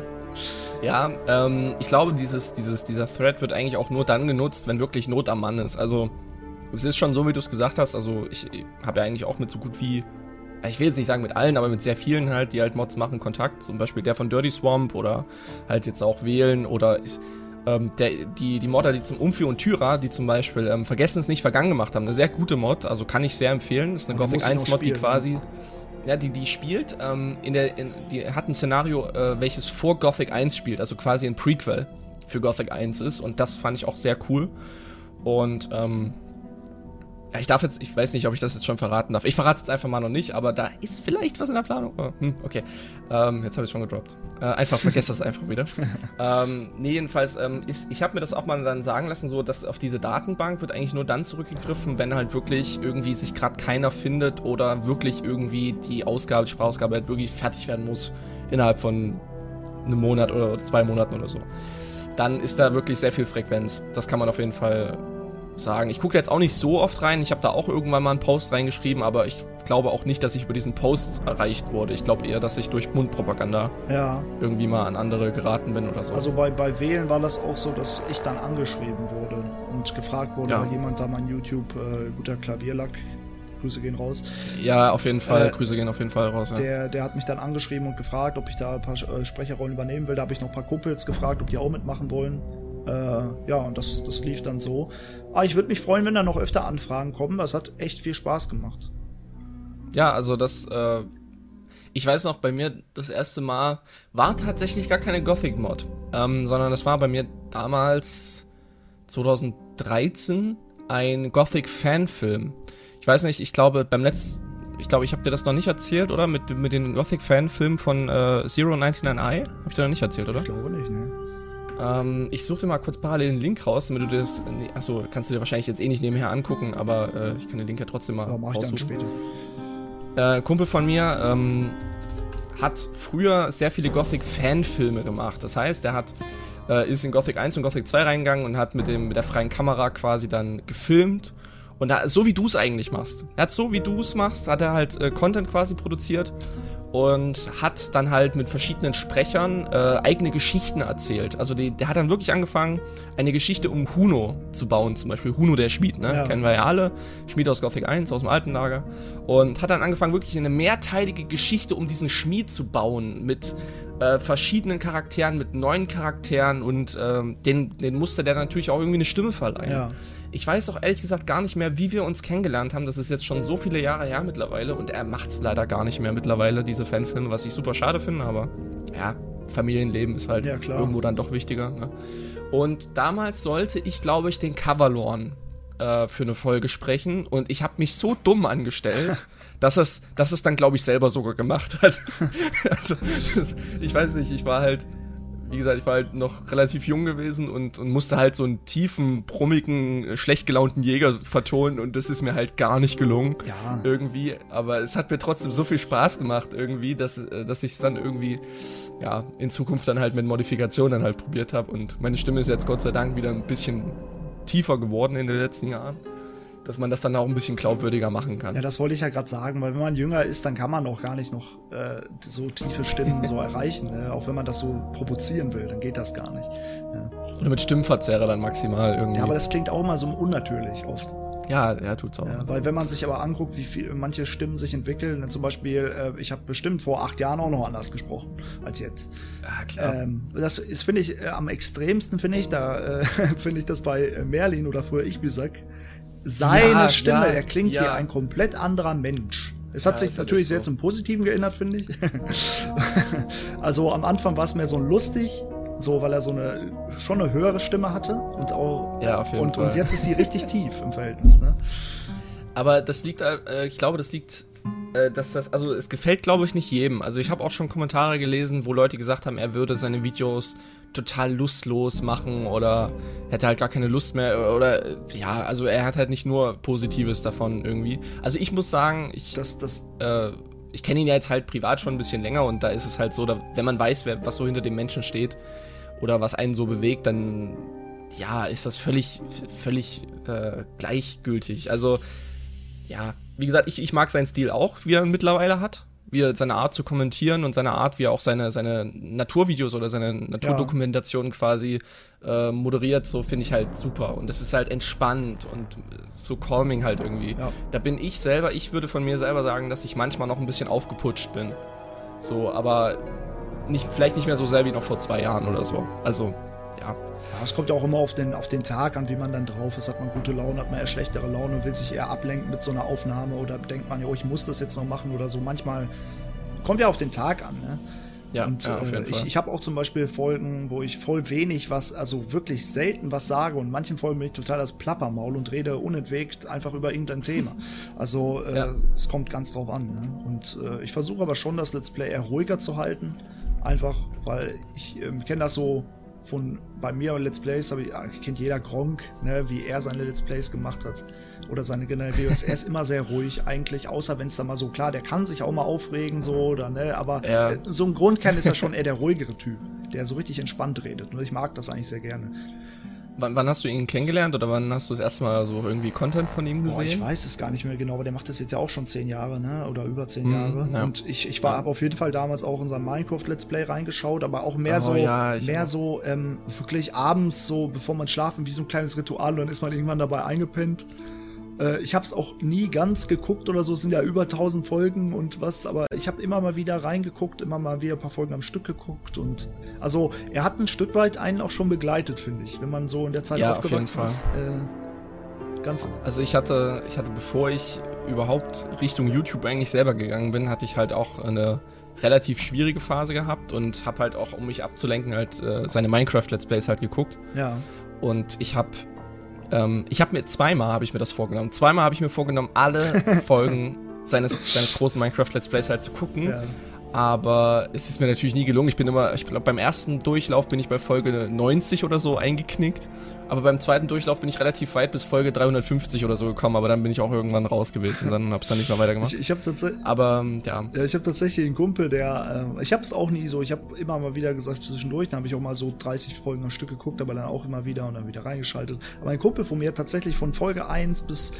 [LAUGHS] ja, ähm, ich glaube, dieses, dieses, dieser Thread wird eigentlich auch nur dann genutzt, wenn wirklich Not am Mann ist. Also, es ist schon so, wie du es gesagt hast. Also, ich habe ja eigentlich auch mit so gut wie ich will jetzt nicht sagen mit allen, aber mit sehr vielen halt, die halt Mods machen, Kontakt. Zum Beispiel der von Dirty Swamp oder halt jetzt auch Wählen oder ich, ähm, der, die, die Modder, die zum Umfi und Tyra, die zum Beispiel ähm, Vergessen es nicht vergangen gemacht haben. Eine sehr gute Mod, also kann ich sehr empfehlen. Das ist eine Gothic 1 Mod, die ne? quasi. Ja, die, die spielt, ähm, in der, in, die hat ein Szenario, äh, welches vor Gothic 1 spielt, also quasi ein Prequel für Gothic 1 ist und das fand ich auch sehr cool. Und ähm, ja, ich darf jetzt, ich weiß nicht, ob ich das jetzt schon verraten darf. Ich verrate es jetzt einfach mal noch nicht, aber da ist vielleicht was in der Planung. Oh, hm, okay. Ähm, jetzt habe ich es schon gedroppt. Äh, einfach vergesst das einfach wieder. [LAUGHS] ähm, nee, jedenfalls, ähm, ist, ich habe mir das auch mal dann sagen lassen, so, dass auf diese Datenbank wird eigentlich nur dann zurückgegriffen, wenn halt wirklich irgendwie sich gerade keiner findet oder wirklich irgendwie die Ausgabe, die Sprachausgabe halt wirklich fertig werden muss innerhalb von einem Monat oder zwei Monaten oder so. Dann ist da wirklich sehr viel Frequenz. Das kann man auf jeden Fall sagen. Ich gucke jetzt auch nicht so oft rein. Ich habe da auch irgendwann mal einen Post reingeschrieben, aber ich glaube auch nicht, dass ich über diesen Post erreicht wurde. Ich glaube eher, dass ich durch Mundpropaganda ja. irgendwie mal an andere geraten bin oder so. Also bei, bei Wählen war das auch so, dass ich dann angeschrieben wurde und gefragt wurde, ja. weil jemand da mein YouTube äh, guter Klavierlack Grüße gehen raus. Ja, auf jeden Fall. Äh, Grüße gehen auf jeden Fall raus. Ja. Der, der hat mich dann angeschrieben und gefragt, ob ich da ein paar äh, Sprecherrollen übernehmen will. Da habe ich noch ein paar Kumpels gefragt, ob die auch mitmachen wollen. Äh, ja, und das, das lief dann so. Aber ich würde mich freuen, wenn da noch öfter Anfragen kommen. Das hat echt viel Spaß gemacht. Ja, also das, äh, ich weiß noch, bei mir das erste Mal war tatsächlich gar keine Gothic-Mod, ähm, sondern das war bei mir damals 2013 ein Gothic-Fanfilm. Ich weiß nicht, ich glaube, beim letzten, ich glaube, ich habe dir das noch nicht erzählt, oder? Mit, mit den Gothic-Fanfilmen von äh, Zero 99i? Hab ich dir noch nicht erzählt, oder? Ich glaube nicht, ne. Ähm, ich suche dir mal kurz parallel den Link raus, damit du das. Nee, achso, kannst du dir wahrscheinlich jetzt eh nicht nebenher angucken, aber äh, ich kann den Link ja trotzdem mal. Ja, mach ich dann später. Äh, Kumpel von mir ähm, hat früher sehr viele Gothic-Fanfilme gemacht. Das heißt, er hat äh, ist in Gothic 1 und Gothic 2 reingegangen und hat mit, dem, mit der freien Kamera quasi dann gefilmt Und da, so wie du es eigentlich machst. Er hat so wie du es machst, hat er halt äh, Content quasi produziert und hat dann halt mit verschiedenen Sprechern äh, eigene Geschichten erzählt. Also die, der hat dann wirklich angefangen, eine Geschichte um Huno zu bauen, zum Beispiel Huno der Schmied, ne? Ja. kennen wir ja alle, Schmied aus Gothic 1, aus dem alten Lager. Und hat dann angefangen, wirklich eine mehrteilige Geschichte um diesen Schmied zu bauen, mit äh, verschiedenen Charakteren, mit neuen Charakteren und äh, den, den musste der natürlich auch irgendwie eine Stimme verleihen. Ja. Ich weiß auch ehrlich gesagt gar nicht mehr, wie wir uns kennengelernt haben. Das ist jetzt schon so viele Jahre her mittlerweile und er macht es leider gar nicht mehr mittlerweile, diese Fanfilme, was ich super schade finde, aber ja, Familienleben ist halt ja, irgendwo dann doch wichtiger. Ne? Und damals sollte ich, glaube ich, den Coverlorn äh, für eine Folge sprechen und ich habe mich so dumm angestellt, [LAUGHS] dass es, dass es dann, glaube ich, selber sogar gemacht hat. [LAUGHS] also, ich weiß nicht, ich war halt wie gesagt, ich war halt noch relativ jung gewesen und, und musste halt so einen tiefen, brummigen, schlecht gelaunten Jäger vertonen und das ist mir halt gar nicht gelungen. Ja. Irgendwie. Aber es hat mir trotzdem so viel Spaß gemacht irgendwie, dass, äh, dass ich es dann irgendwie, ja, in Zukunft dann halt mit Modifikationen dann halt probiert habe und meine Stimme ist jetzt Gott sei Dank wieder ein bisschen tiefer geworden in den letzten Jahren dass man das dann auch ein bisschen glaubwürdiger machen kann. Ja, das wollte ich ja gerade sagen, weil wenn man jünger ist, dann kann man auch gar nicht noch äh, so tiefe Stimmen so erreichen. Ne? Auch wenn man das so provozieren will, dann geht das gar nicht. Ja. Oder mit Stimmverzerrer dann maximal irgendwie. Ja, aber das klingt auch immer so unnatürlich oft. Ja, ja, tut's auch. Ja, weil wenn man sich aber anguckt, wie viel manche Stimmen sich entwickeln, dann zum Beispiel, äh, ich habe bestimmt vor acht Jahren auch noch anders gesprochen als jetzt. Ja, klar. Ähm, das ist, finde ich, äh, am extremsten finde ich, da äh, [LAUGHS] finde ich das bei Merlin oder früher ich Bisak, seine ja, Stimme, ja, er klingt ja. wie ein komplett anderer Mensch. Es hat sich natürlich sehr zum Positiven geändert, finde ich. [LAUGHS] also am Anfang war es mehr so lustig, so weil er so eine schon eine höhere Stimme hatte und auch ja, auf jeden und, Fall. und jetzt ist sie richtig [LAUGHS] tief im Verhältnis, ne? Aber das liegt, äh, ich glaube, das liegt äh, dass das, also es gefällt, glaube ich, nicht jedem. Also ich habe auch schon Kommentare gelesen, wo Leute gesagt haben, er würde seine Videos total lustlos machen oder hätte halt gar keine Lust mehr oder ja, also er hat halt nicht nur Positives davon irgendwie. Also ich muss sagen, ich, das, das, äh, ich kenne ihn ja jetzt halt privat schon ein bisschen länger und da ist es halt so, da, wenn man weiß, wer, was so hinter dem Menschen steht oder was einen so bewegt, dann ja, ist das völlig, völlig äh, gleichgültig. Also ja, wie gesagt, ich, ich mag seinen Stil auch, wie er mittlerweile hat. Wie er seine Art zu kommentieren und seine Art, wie er auch seine, seine Naturvideos oder seine Naturdokumentationen ja. quasi äh, moderiert, so finde ich halt super. Und das ist halt entspannt und so calming halt irgendwie. Ja. Da bin ich selber, ich würde von mir selber sagen, dass ich manchmal noch ein bisschen aufgeputscht bin. So, aber nicht, vielleicht nicht mehr so sehr wie noch vor zwei Jahren oder so. Also, ja. Ja, es kommt ja auch immer auf den, auf den Tag an, wie man dann drauf ist. Hat man gute Laune, hat man eher schlechtere Laune und will sich eher ablenken mit so einer Aufnahme oder denkt man, ja, oh, ich muss das jetzt noch machen oder so. Manchmal kommt ja auf den Tag an, ne? Ja, und ja, äh, ich, ich habe auch zum Beispiel Folgen, wo ich voll wenig was, also wirklich selten was sage und manchen Folgen bin ich total das Plappermaul und rede unentwegt einfach über irgendein Thema. [LAUGHS] Also äh, ja. es kommt ganz drauf an. Ne? Und äh, ich versuche aber schon, das Let's Play eher ruhiger zu halten. Einfach, weil ich äh, kenne das so von bei mir Let's Plays, aber ich, kennt jeder Gronk, ne, wie er seine Let's Plays gemacht hat. Oder seine generell Videos. er ist immer sehr ruhig eigentlich, außer wenn es da mal so, klar, der kann sich auch mal aufregen, so, oder, ne, aber ja. so im Grundkern ist er schon eher der ruhigere Typ, der so richtig entspannt redet. Und ich mag das eigentlich sehr gerne. Wann, wann, hast du ihn kennengelernt oder wann hast du das erste Mal so irgendwie Content von ihm gesehen? Boah, ich weiß es gar nicht mehr genau, aber der macht das jetzt ja auch schon zehn Jahre, ne? Oder über zehn hm, Jahre. Ja. Und ich, ich war, ja. auf jeden Fall damals auch in sein Minecraft Let's Play reingeschaut, aber auch mehr oh, so, ja, mehr so ähm, wirklich abends so, bevor man schlafen, wie so ein kleines Ritual, und dann ist man irgendwann dabei eingepennt. Äh, ich habe es auch nie ganz geguckt oder so, es sind ja über 1000 Folgen und was, aber ich habe immer mal wieder reingeguckt, immer mal wieder ein paar Folgen am Stück geguckt und also er hat ein Stück weit einen auch schon begleitet, finde ich, wenn man so in der Zeit ja, aufgewachsen ist. Äh, ganz also ich hatte, ich hatte, bevor ich überhaupt Richtung YouTube eigentlich selber gegangen bin, hatte ich halt auch eine relativ schwierige Phase gehabt und habe halt auch, um mich abzulenken, halt äh, seine Minecraft-Let's Plays halt geguckt. Ja. Und ich habe ähm, ich habe mir zweimal habe ich mir das vorgenommen. Zweimal habe ich mir vorgenommen, alle [LAUGHS] Folgen seines, seines großen Minecraft Let's Plays halt zu gucken. Ja. Aber es ist mir natürlich nie gelungen. Ich bin immer, ich glaube, beim ersten Durchlauf bin ich bei Folge 90 oder so eingeknickt. Aber beim zweiten Durchlauf bin ich relativ weit bis Folge 350 oder so gekommen. Aber dann bin ich auch irgendwann raus gewesen. Dann habe es dann nicht mehr weitergemacht. Ich, ich habe tatsächlich. Aber ja. ja ich habe tatsächlich einen Kumpel, der. Äh, ich habe es auch nie so. Ich habe immer mal wieder gesagt zwischendurch. Dann habe ich auch mal so 30 Folgen am Stück geguckt, aber dann auch immer wieder und dann wieder reingeschaltet. Aber ein Kumpel von mir hat tatsächlich von Folge 1 bis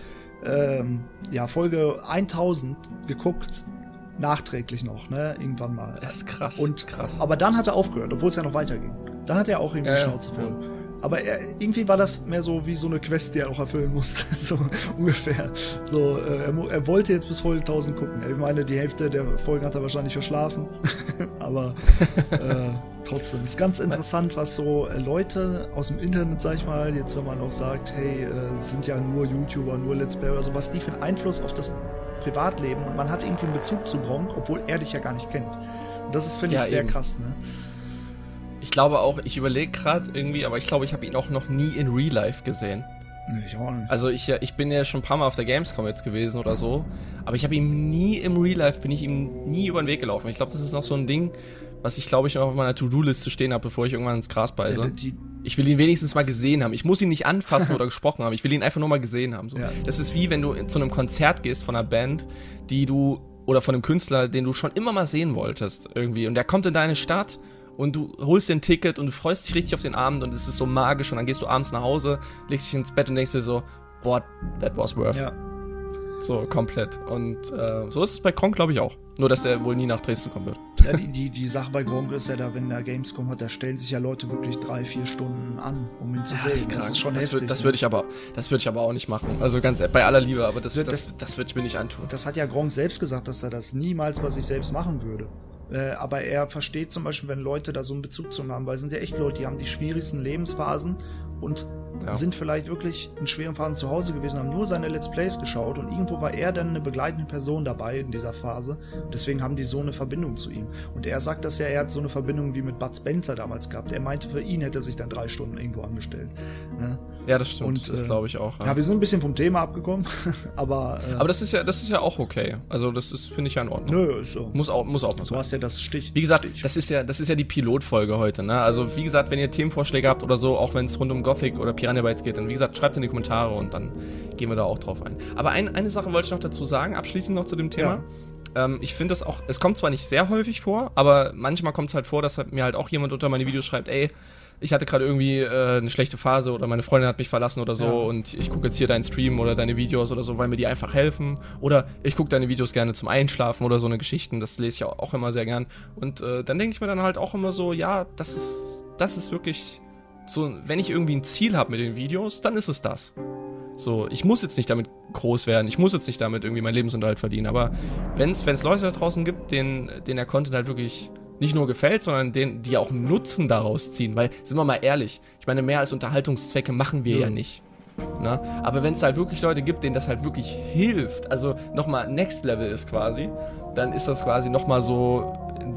ähm, ja, Folge 1000 geguckt. Nachträglich noch, ne? Irgendwann mal. Das ist krass. Und, krass. Aber dann hat er aufgehört, obwohl es ja noch weiterging. Dann hat er auch irgendwie Ja, Schnauze voll. ja. Aber er, irgendwie war das mehr so wie so eine Quest, die er auch erfüllen musste. [LAUGHS] so ungefähr. So, äh, er, er wollte jetzt bis Folge 1000 gucken. Ich meine, die Hälfte der Folgen hat er wahrscheinlich verschlafen. [LAUGHS] Aber äh, trotzdem. ist ganz interessant, was so äh, Leute aus dem Internet, sag ich mal, jetzt wenn man auch sagt, hey, äh, sind ja nur YouTuber, nur Let's Play oder so, was die für einen Einfluss auf das Privatleben und man hat irgendwie einen Bezug zu Gronk, obwohl er dich ja gar nicht kennt. Und das ist, finde ich, Ja, sehr eben. krass, ne? Ich glaube auch, ich überlege gerade irgendwie, aber ich glaube, ich habe ihn auch noch nie in Real Life gesehen. Nee, ich auch nicht. Also ich, ich bin ja schon ein paar Mal auf der Gamescom jetzt gewesen oder so, aber ich habe ihm nie im Real Life, bin ich ihm nie über den Weg gelaufen. Ich glaube, das ist noch so ein Ding, was ich glaube ich noch auf meiner To-Do-Liste stehen habe, bevor ich irgendwann ins Gras beiße. Ja, die, Ich will ihn wenigstens mal gesehen haben. Ich muss ihn nicht anfassen [LAUGHS] oder gesprochen haben. Ich will ihn einfach nur mal gesehen haben. So. Ja. Das ist wie wenn du zu einem Konzert gehst von einer Band, die du oder von einem Künstler, den du schon immer mal sehen wolltest irgendwie. Und der kommt in deine Stadt und du holst dir ein Ticket und du freust dich richtig auf den Abend und es ist so magisch und dann gehst du abends nach Hause, legst dich ins Bett und denkst dir so, boah, that was worth. ja. So komplett. Und äh, so ist es bei Kronk, glaube ich, auch. Nur, dass der wohl nie nach Dresden kommen wird. Ja, die, die, die Sache bei Gronk ist ja da, wenn der Gamescom hat, da stellen sich ja Leute wirklich drei, vier Stunden an, um ihn zu sehen. Das ist, schon das heftig. Würd, das ne? würde ich aber, das würde ich aber auch nicht machen. Also ganz bei aller Liebe, aber das, Das- das, das, würde ich mir nicht antun. Das hat ja Gronk selbst gesagt, dass er das niemals bei sich selbst machen würde. Äh, aber er versteht zum Beispiel, wenn Leute da so einen Bezug zu ihm haben, weil es sind ja echt Leute, die haben die schwierigsten Lebensphasen und Ja. sind vielleicht wirklich in schweren Phasen zu Hause gewesen, haben nur seine Let's Plays geschaut und irgendwo war er dann eine begleitende Person dabei in dieser Phase. Deswegen haben die so eine Verbindung zu ihm. Und er sagt das ja, er hat so eine Verbindung wie mit Bud Spencer damals gehabt. Er meinte, für ihn hätte er sich dann drei Stunden irgendwo angestellt. Ne? Ja, das stimmt. Und, das äh, glaube ich auch. Ja. Ja, wir sind ein bisschen vom Thema abgekommen, [LAUGHS] aber, äh, aber das ist ja, das ist ja auch okay. Also das ist, finde ich ja in Ordnung. nö, ist so. Muss auch, muss auch mal Du so. hast ja das Stich. Wie gesagt, das ist ja, das ist ja die Pilotfolge heute, ne? Also wie gesagt, wenn ihr Themenvorschläge habt oder so, auch wenn es rund um Gothic oder Piranha Bytes geht, dann wie gesagt, schreibt in die Kommentare und dann gehen wir da auch drauf ein. Aber ein, eine Sache wollte ich noch dazu sagen, abschließend noch zu dem Thema. Ähm, ich finde das auch, es kommt zwar nicht sehr häufig vor, aber manchmal kommt es halt vor, dass halt mir halt auch jemand unter meine Videos schreibt, ey, ich hatte gerade irgendwie äh, eine schlechte Phase oder meine Freundin hat mich verlassen oder so Ja. und ich gucke jetzt hier deinen Stream oder deine Videos oder so, weil mir die einfach helfen. Oder ich gucke deine Videos gerne zum Einschlafen oder so eine Geschichten, das lese ich auch, auch immer sehr gern. Und äh, dann denke ich mir dann halt auch immer so, ja, das ist, das ist wirklich so, wenn ich irgendwie ein Ziel habe mit den Videos, dann ist es das. So, ich muss jetzt nicht damit groß werden, ich muss jetzt nicht damit irgendwie meinen Lebensunterhalt verdienen, aber wenn es Leute da draußen gibt, denen, denen der Content halt wirklich nicht nur gefällt, sondern den, die auch Nutzen daraus ziehen, weil, sind wir mal ehrlich, ich meine, mehr als Unterhaltungszwecke machen wir Ja. ja, nicht. Ne? Aber wenn es halt wirklich Leute gibt, denen das halt wirklich hilft, also nochmal Next Level ist quasi, dann ist das quasi nochmal so ein,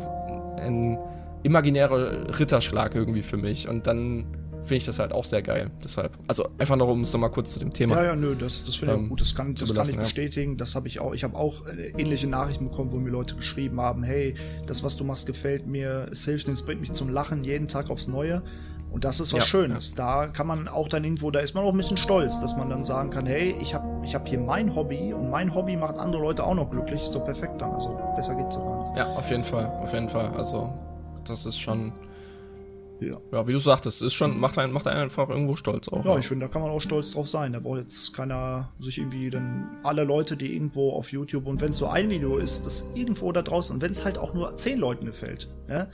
ein imaginärer Ritterschlag irgendwie für mich und dann finde ich das halt auch sehr geil. Deshalb, also einfach noch, um es nochmal kurz zu dem Thema. Ja, ja, nö, das, das finde ich Ähm, auch gut. Das kann, das kann ich belassen, ja. bestätigen. Das habe ich auch. Ich habe auch äh, ähnliche Nachrichten bekommen, wo mir Leute geschrieben haben, hey, das, was du machst, gefällt mir, es hilft mir, es bringt mich zum Lachen jeden Tag aufs Neue. Und das ist was Ja, Schönes. Da kann man auch dann irgendwo, da ist man auch ein bisschen stolz, dass man dann sagen kann, hey, ich habe ich hab hier mein Hobby und mein Hobby macht andere Leute auch noch glücklich. Doch perfekt dann. Also besser geht's doch gar nicht. Ja, auf jeden Fall, auf jeden Fall. Also, das ist schon, Ja. ja, wie du sagtest, ist schon, macht einen, macht einen einfach irgendwo stolz auch. Ja, ich finde, da kann man auch stolz drauf sein. Da braucht jetzt keiner sich irgendwie dann alle Leute, die irgendwo auf YouTube und wenn es so ein Video ist, das irgendwo da draußen, und wenn es halt auch nur zehn Leuten gefällt, ja,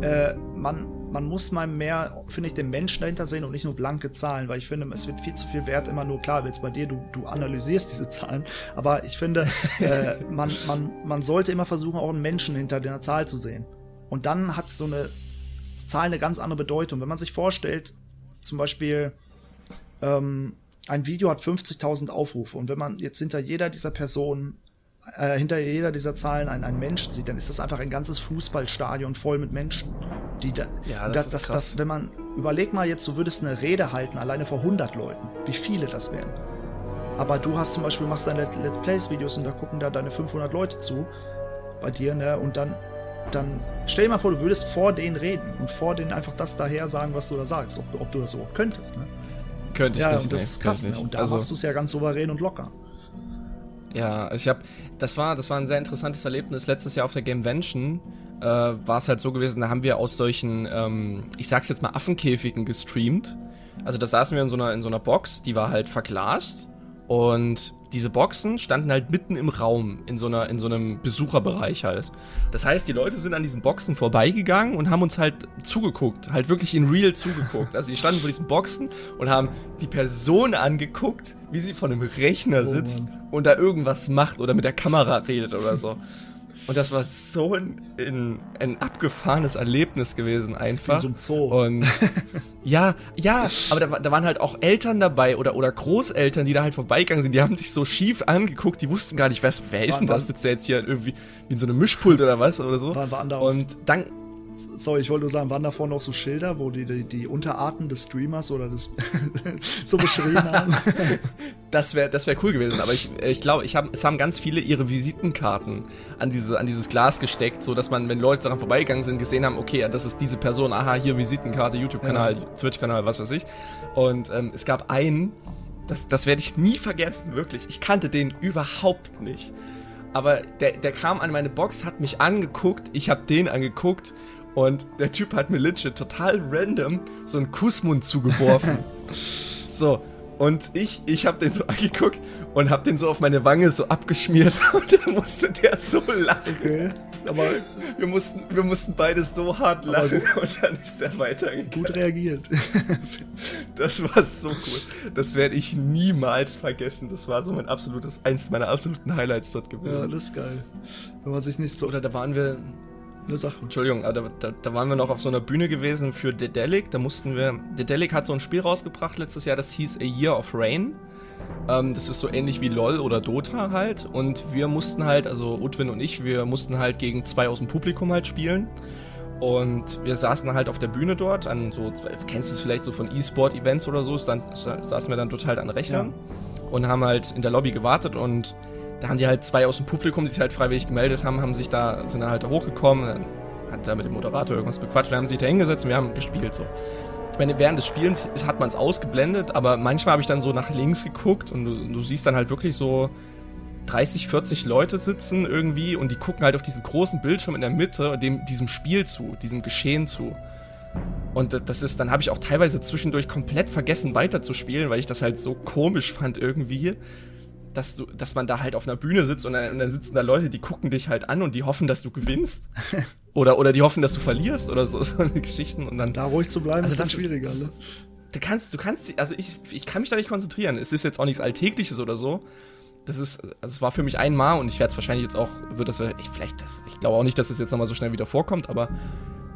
äh, man, man muss mal mehr, finde ich, den Menschen dahinter sehen und nicht nur blanke Zahlen, weil ich finde, es wird viel zu viel Wert immer nur klar, jetzt bei dir, du, du analysierst diese Zahlen, aber ich finde, [LAUGHS] äh, man, man, man sollte immer versuchen, auch einen Menschen hinter der Zahl zu sehen. Und dann hat so eine Zahl eine ganz andere Bedeutung. Wenn man sich vorstellt, zum Beispiel, ähm, ein Video hat 50.000 Aufrufe und wenn man jetzt hinter jeder dieser Personen, äh, hinter jeder dieser Zahlen einen, einen Menschen sieht, dann ist das einfach ein ganzes Fußballstadion voll mit Menschen. Die da, Ja, das das, das, das, wenn man, überleg mal jetzt, du würdest eine Rede halten, alleine vor 100 Leuten, wie viele das wären. Aber du hast zum Beispiel, machst deine Let's Plays Videos und da gucken da deine 500 Leute zu, bei dir, ne, und dann, dann stell dir mal vor, du würdest vor denen reden und vor denen einfach das daher sagen, was du da sagst, ob, ob du das so könntest, ne? könnte ich Ja, nicht. und das ist krass, ne? Und da also, machst du es ja ganz souverän und locker. Ja, ich habe, das war, das war ein sehr interessantes Erlebnis. Letztes Jahr auf der Gamevention äh, war es halt so gewesen, da haben wir aus solchen, ähm, ich sag's jetzt mal, Affenkäfigen gestreamt. Also da saßen wir in so einer, in so einer Box, die war halt verglast und diese Boxen standen halt mitten im Raum, in so, einer, in so einem Besucherbereich halt. Das heißt, die Leute sind an diesen Boxen vorbeigegangen und haben uns halt zugeguckt, halt wirklich in real zugeguckt. Also die standen vor diesen Boxen und haben die Person angeguckt, wie sie vor einem Rechner sitzt oh und da irgendwas macht oder mit der Kamera redet oder so. Und das war so ein, ein, ein abgefahrenes Erlebnis gewesen einfach. In so einem Zoo. Und [LAUGHS] ja, ja, aber da, da, waren halt auch Eltern dabei oder, oder Großeltern, die da halt vorbeigegangen sind. Die haben sich so schief angeguckt, die wussten gar nicht, wer, wer ist denn das? Sitzt der jetzt hier irgendwie wie in so einem Mischpult oder was oder so? War, war und dann Sorry, ich wollte nur sagen, waren davor noch so Schilder, wo die die, die Unterarten des Streamers oder des [LAUGHS] so beschrieben haben? [LAUGHS] das wäre das wär cool gewesen, aber ich, ich glaube, ich hab, es haben ganz viele ihre Visitenkarten an, diese, an dieses Glas gesteckt, so dass man, wenn Leute daran vorbeigegangen sind, gesehen haben, okay, das ist diese Person, aha, hier Visitenkarte, YouTube-Kanal, ja. Twitch-Kanal, was weiß ich. Und ähm, es gab einen, das, das werde ich nie vergessen, wirklich. Ich kannte den überhaupt nicht. Aber der, der kam an meine Box, hat mich angeguckt, ich habe den angeguckt und der Typ hat mir legit total random so einen Kussmund zugeworfen. [LAUGHS] so. Und ich, ich hab den so angeguckt und hab den so auf meine Wange so abgeschmiert [LAUGHS] und dann musste der so lachen. Okay. Aber wir mussten, wir mussten beide so hart lachen und dann ist der weitergegangen. Gut reagiert. [LAUGHS] Das war so cool. Das werde ich niemals vergessen. Das war so mein absolutes, eins meiner absoluten Highlights dort gewesen. Ja, das ist geil. Wenn man sich nicht so. Oder da waren wir, eine Sache. Entschuldigung, da, da, da, waren wir noch auf so einer Bühne gewesen für Dedelic. Da mussten wir. Dedelic hat so ein Spiel rausgebracht letztes Jahr, das hieß A Year of Rain. Ähm, das ist so ähnlich wie LOL oder Dota halt. Und wir mussten halt, also Utwin und ich, wir mussten halt gegen zwei aus dem Publikum halt spielen. Und wir saßen halt auf der Bühne dort, an so, kennst du es vielleicht so von E-Sport-Events oder so, dann saßen wir dann dort halt an Rechnern ja. und haben halt in der Lobby gewartet und da haben die halt zwei aus dem Publikum, die sich halt freiwillig gemeldet haben, haben sich da, sind da halt da hochgekommen, dann hat da mit dem Moderator irgendwas bequatscht, dann haben sie sich da hingesetzt und wir haben gespielt so. Ich meine, während des Spielens hat man es ausgeblendet, aber manchmal habe ich dann so nach links geguckt und du, du, siehst dann halt wirklich so 30, 40 Leute sitzen irgendwie und die gucken halt auf diesen großen Bildschirm in der Mitte dem, diesem Spiel zu, diesem Geschehen zu. Und das ist, dann habe ich auch teilweise zwischendurch komplett vergessen weiterzuspielen, weil ich das halt so komisch fand irgendwie dass du, dass man da halt auf einer Bühne sitzt und dann, und dann, sitzen da Leute, die gucken dich halt an und die hoffen, dass du gewinnst. [LAUGHS] oder, oder die hoffen, dass du verlierst oder so, [LAUGHS] so eine Geschichten und dann. Da ruhig zu bleiben, also ist dann schwieriger, ne? Du kannst, du kannst, also ich, ich kann mich da nicht konzentrieren. Es ist jetzt auch nichts Alltägliches oder so. Das ist, also es war für mich einmal und ich werde es wahrscheinlich jetzt auch, wird das, ich, vielleicht das, ich glaube auch nicht, dass es das jetzt nochmal so schnell wieder vorkommt, aber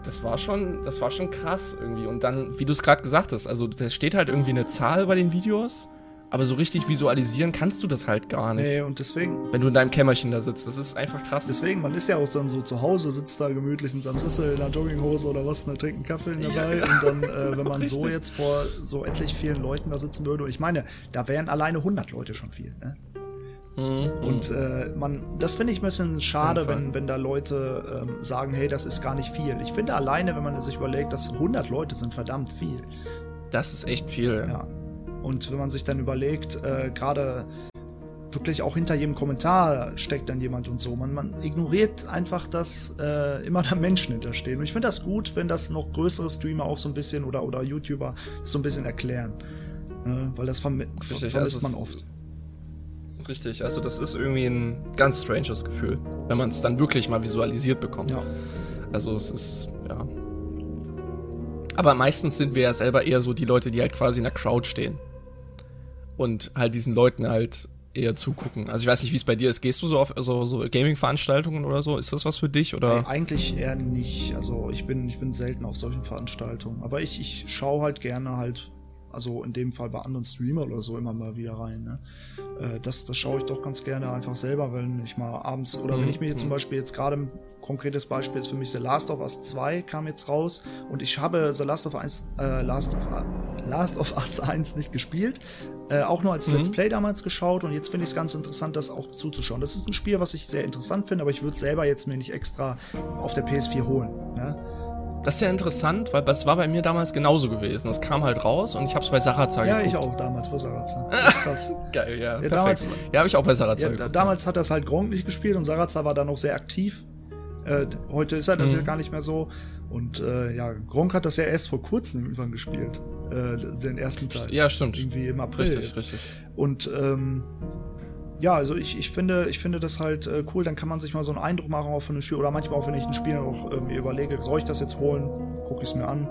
das war schon, das war schon krass irgendwie. Und dann, wie du es gerade gesagt hast, also da steht halt irgendwie eine Zahl bei den Videos aber so richtig visualisieren kannst du das halt gar nicht. Nee, und deswegen. Wenn du in deinem Kämmerchen da sitzt, das ist einfach krass. Deswegen, man ist ja auch dann so zu Hause, sitzt da gemütlich in seinem Sessel, in einer Jogginghose oder was, ne, trinkt einen Kaffee dabei. Ja, und dann, äh, [LAUGHS] wenn man richtig. so jetzt vor so etlich vielen Leuten da sitzen würde, und ich meine, da wären alleine 100 Leute schon viel, ne? Mhm. Und äh, man, das finde ich ein bisschen schade, wenn, wenn da Leute ähm, sagen, hey, das ist gar nicht viel. Ich finde alleine, wenn man sich überlegt, dass 100 Leute sind verdammt viel. Das ist echt viel. Ja. Und wenn man sich dann überlegt, äh, gerade wirklich auch hinter jedem Kommentar steckt dann jemand und so. Man, man ignoriert einfach, dass äh, immer da Menschen hinterstehen. Und ich finde das gut, wenn das noch größere Streamer auch so ein bisschen oder, oder YouTuber so ein bisschen erklären. Äh, weil das verm Richtig, vermisst also man oft. Richtig, also das ist irgendwie ein ganz stranges Gefühl, wenn man es dann wirklich mal visualisiert bekommt. Ja. Also es ist, ja. Aber meistens sind wir ja selber eher so die Leute, die halt quasi in der Crowd stehen und halt diesen Leuten halt eher zugucken. Also ich weiß nicht, wie es bei dir ist. Gehst du so auf so, so Gaming-Veranstaltungen oder so? Ist das was für dich? Oder? Nee, eigentlich eher nicht. Also ich bin, ich bin selten auf solchen Veranstaltungen. Aber ich, ich schaue halt gerne halt, also in dem Fall bei anderen Streamer oder so immer mal wieder rein. Ne? Äh, das, das schaue ich doch ganz gerne einfach selber, wenn ich mal abends oder mhm. wenn ich mir jetzt zum mhm. Beispiel jetzt gerade konkretes Beispiel ist für mich The Last of Us 2 kam jetzt raus und ich habe The Last of Us, äh, Last of, Last of Us 1 nicht gespielt, äh, auch nur als mhm. Let's Play damals geschaut und jetzt finde ich es ganz interessant, das auch zuzuschauen. Das ist ein Spiel, was ich sehr interessant finde, aber ich würde es selber jetzt mir nicht extra auf der PS4 holen. Ne? Das ist ja interessant, weil das war bei mir damals genauso gewesen. Das kam halt raus und ich habe es bei Saraza ja, geguckt. Ja, ich auch damals bei Saraza. [LAUGHS] Das ist krass. Geil, ja. ja, damals, ja habe ich auch bei Saraza ja, geguckt. Damals hat das halt Gronk nicht gespielt und Saraza war da noch sehr aktiv. Äh, heute ist er das mhm. ja gar nicht mehr so. Und äh, ja, Gronk hat das ja erst vor kurzem irgendwann gespielt. Äh, den ersten Teil. Ja, stimmt. Irgendwie im April. Richtig, jetzt. richtig. Und ähm, ja, also ich, ich finde, ich finde das halt äh, cool, dann kann man sich mal so einen Eindruck machen auch von einem Spiel. Oder manchmal auch, wenn ich ein Spiel noch äh, mir überlege, soll ich das jetzt holen, gucke ich es mir an.